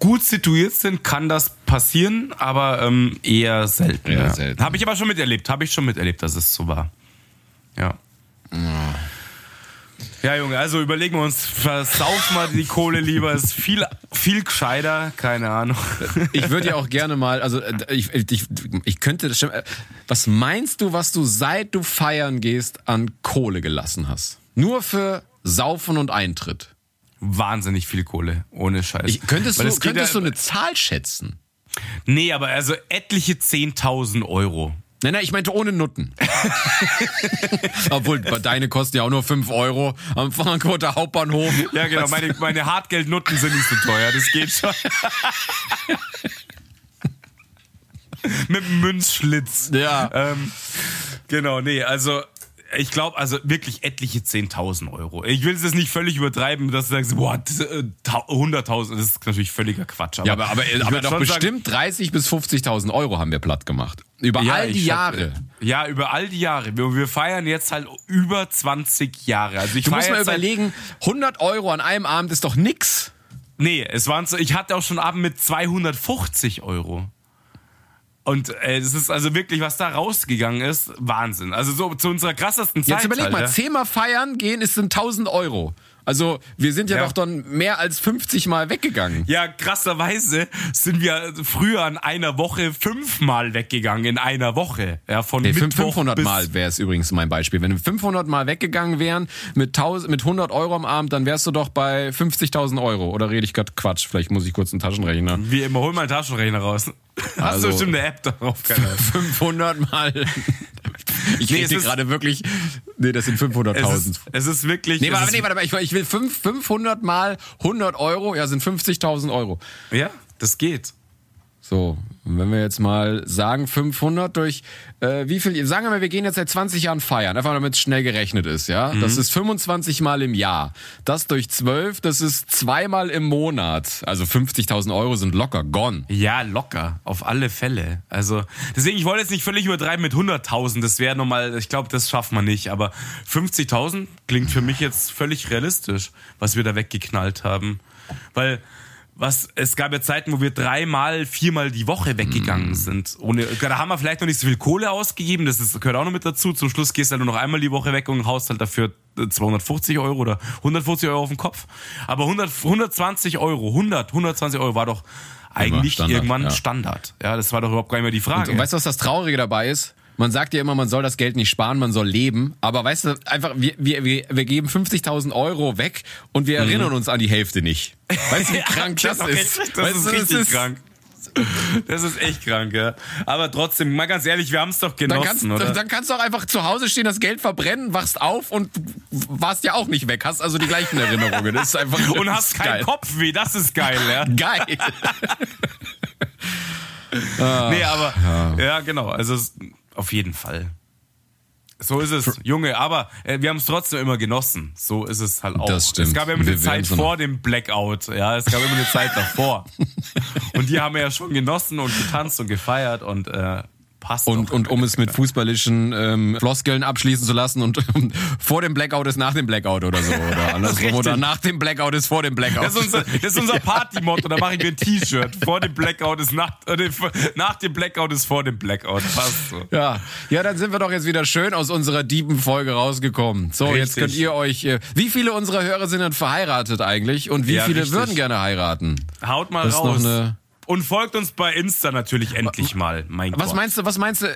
gut situiert sind, kann das passieren, aber ähm, eher selten. Eher ja. selten. Habe ich aber schon miterlebt. Habe ich schon miterlebt, dass es so war. Ja. Ja, Junge, also überlegen wir uns, versauf mal die Kohle lieber, ist viel, viel gescheiter, keine Ahnung. Ich würde ja auch gerne mal, also äh, ich, ich, ich könnte äh, Was meinst du, was du seit du feiern gehst an Kohle gelassen hast? Nur für Saufen und Eintritt. Wahnsinnig viel Kohle, ohne Scheiß. Ich, könntest Weil du, könntest ja, du eine Zahl schätzen? Nee, aber also etliche 10.000 Euro. Nein, nein, ich meinte ohne Nutten. Obwohl, deine kosten ja auch nur 5 Euro am Frankfurter Hauptbahnhof. Ja, genau, meine, meine Hartgeldnutten sind nicht so teuer, das geht schon. Mit Münzschlitz. Ja. Ähm, genau, nee, also ich glaube, also wirklich etliche 10.000 Euro. Ich will es jetzt nicht völlig übertreiben, dass du sagst, boah, das, äh, tau- 100.000, das ist natürlich völliger Quatsch. Ja, aber, aber, aber doch bestimmt 30 bis 50.000 Euro haben wir platt gemacht. Über Ja, all die Jahre. schätze- Ja, über all die Jahre. Wir, wir feiern jetzt halt über 20 Jahre. Also ich Du musst mal überlegen, 100 Euro an einem Abend ist doch nix. Nee, es waren so, ich hatte auch schon Abend mit 250 Euro. Und äh, das ist also wirklich, was da rausgegangen ist, Wahnsinn. Also so zu unserer krassesten Zeit. Jetzt überleg halt, mal, zehnmal feiern gehen, es sind 1000 Euro. Also wir sind ja, Ja. doch dann mehr als 50 Mal weggegangen. Ja, krasserweise sind wir früher an einer Woche fünfmal weggegangen in einer Woche. Ja, von Mittwoch 500 bis Mal wäre es übrigens mein Beispiel. Wenn wir 500 Mal weggegangen wären mit, 1000, mit 100 Euro am Abend, dann wärst du doch bei 50.000 Euro. Oder rede ich gerade Quatsch? Vielleicht muss ich kurz einen Taschenrechner. Wie immer, hol mal einen Taschenrechner raus. Hast Also- du bestimmt eine App darauf? Keine Ahnung. 500 Mal. Ich Nee, rede es gerade wirklich. Nee, das sind Es 500.000. ist, es ist wirklich. Nee, es warte, nee, warte ich, ich will fünf- 500 mal 100 Euro, ja, sind 50.000 Euro. Ja, das geht. So, und wenn wir jetzt mal sagen 500 durch, äh, wie viel, sagen wir mal, wir gehen jetzt seit 20 Jahren feiern, einfach damit es schnell gerechnet ist, ja? Mhm. Das ist 25 Mal im Jahr. Das durch 12, das ist zweimal im Monat. Also 50.000 Euro sind locker gone. Ja, locker, auf alle Fälle. Also, deswegen, ich wollte jetzt nicht völlig übertreiben mit 100.000, das wäre nochmal, ich glaube, das schafft man nicht, aber 50.000 klingt für mich jetzt völlig realistisch, was wir da weggeknallt haben. Weil, was, es gab ja Zeiten, wo wir dreimal, viermal die Woche weggegangen sind. Ohne, da haben wir vielleicht noch nicht so viel Kohle ausgegeben, das ist, gehört auch noch mit dazu. Zum Schluss gehst du halt nur noch einmal die Woche weg und haust halt dafür 250 Euro oder 150 Euro auf den Kopf. Aber 100, 120 Euro, 100, 120 Euro war doch eigentlich Standard, irgendwann ja. Standard. Ja, das war doch überhaupt gar nicht mehr die Frage. Und weißt du, was das Traurige dabei ist? Man sagt ja immer, man soll das Geld nicht sparen, man soll leben. Aber weißt du, einfach, wir, wir, wir geben 50.000 Euro weg und wir erinnern uns an die Hälfte nicht. Weißt du, wie krank das ist? ist, das weißt ist du, richtig krank. Das ist echt krank, ja. Aber trotzdem, mal ganz ehrlich, wir haben es doch Dann kannst, genossen, oder? dann kannst du auch einfach zu Hause stehen, das Geld verbrennen, wachst auf und warst ja auch nicht weg. Hast also die gleichen Erinnerungen. Das ist einfach Und hast ist keinen geil. Kopfweh, das ist geil, ja. Geil. nee, aber, ja, genau, also auf jeden Fall. So ist es, Junge, aber äh, wir haben es trotzdem immer genossen. So ist es halt auch. Das stimmt. Es gab ja immer Wir eine werden Zeit so vor dem Blackout, ja, es gab immer eine Zeit davor. und die haben wir ja schon genossen und getanzt und gefeiert und äh, passt Und, und um es mit fußballischen ähm, Floskeln abschließen zu lassen und ähm, vor dem Blackout ist nach dem Blackout oder so. Oder andersrum. Oder nach dem Blackout ist vor dem Blackout. Das ist unser, das ist unser Party-Motto, da mache ich mir ein T-Shirt. Vor dem Blackout ist nach, äh, nach dem Blackout ist vor dem Blackout. Passt so. Ja, ja, dann sind wir doch jetzt wieder schön aus unserer dieben Folge rausgekommen. So, jetzt Richtig. könnt ihr euch. Äh, wie viele unserer Hörer sind denn verheiratet eigentlich und wie Ja, viele richtig. würden gerne heiraten? Haut mal Das raus. Und folgt uns bei Insta natürlich endlich mal. Mein Was Gott. meinst du? Was meinst du?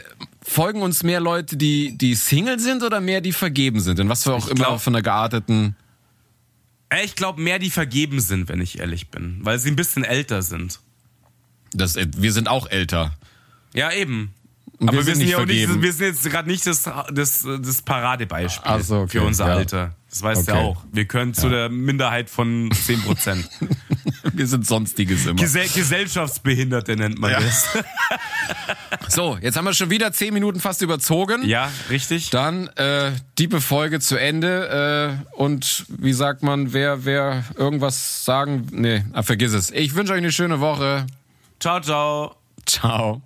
Folgen uns mehr Leute, die die Single sind oder mehr die vergeben sind? In was für auch immer glaub- von der gearteten. Äh, Ich glaube mehr, die vergeben sind, wenn ich ehrlich bin. Weil sie ein bisschen älter sind. Das, äh, wir sind auch älter. Ja, eben. Und Aber wir sind sind, nicht ja auch nicht, vergeben. wir sind jetzt gerade nicht das, das, das Paradebeispiel Ach so, okay, für unser ja. Alter. Das weißt du Okay. ja auch. Wir können zu der Minderheit von 10%. Wir sind sonstiges immer. Gesell Gesellschaftsbehinderte nennt man das. So, jetzt haben wir schon wieder zehn Minuten fast überzogen. Ja, richtig. Dann äh, diebe Folge zu Ende äh, und wie sagt man, wer wer irgendwas sagen, nee, ah, vergiss es. Ich wünsche euch eine schöne Woche. Ciao, ciao. Ciao.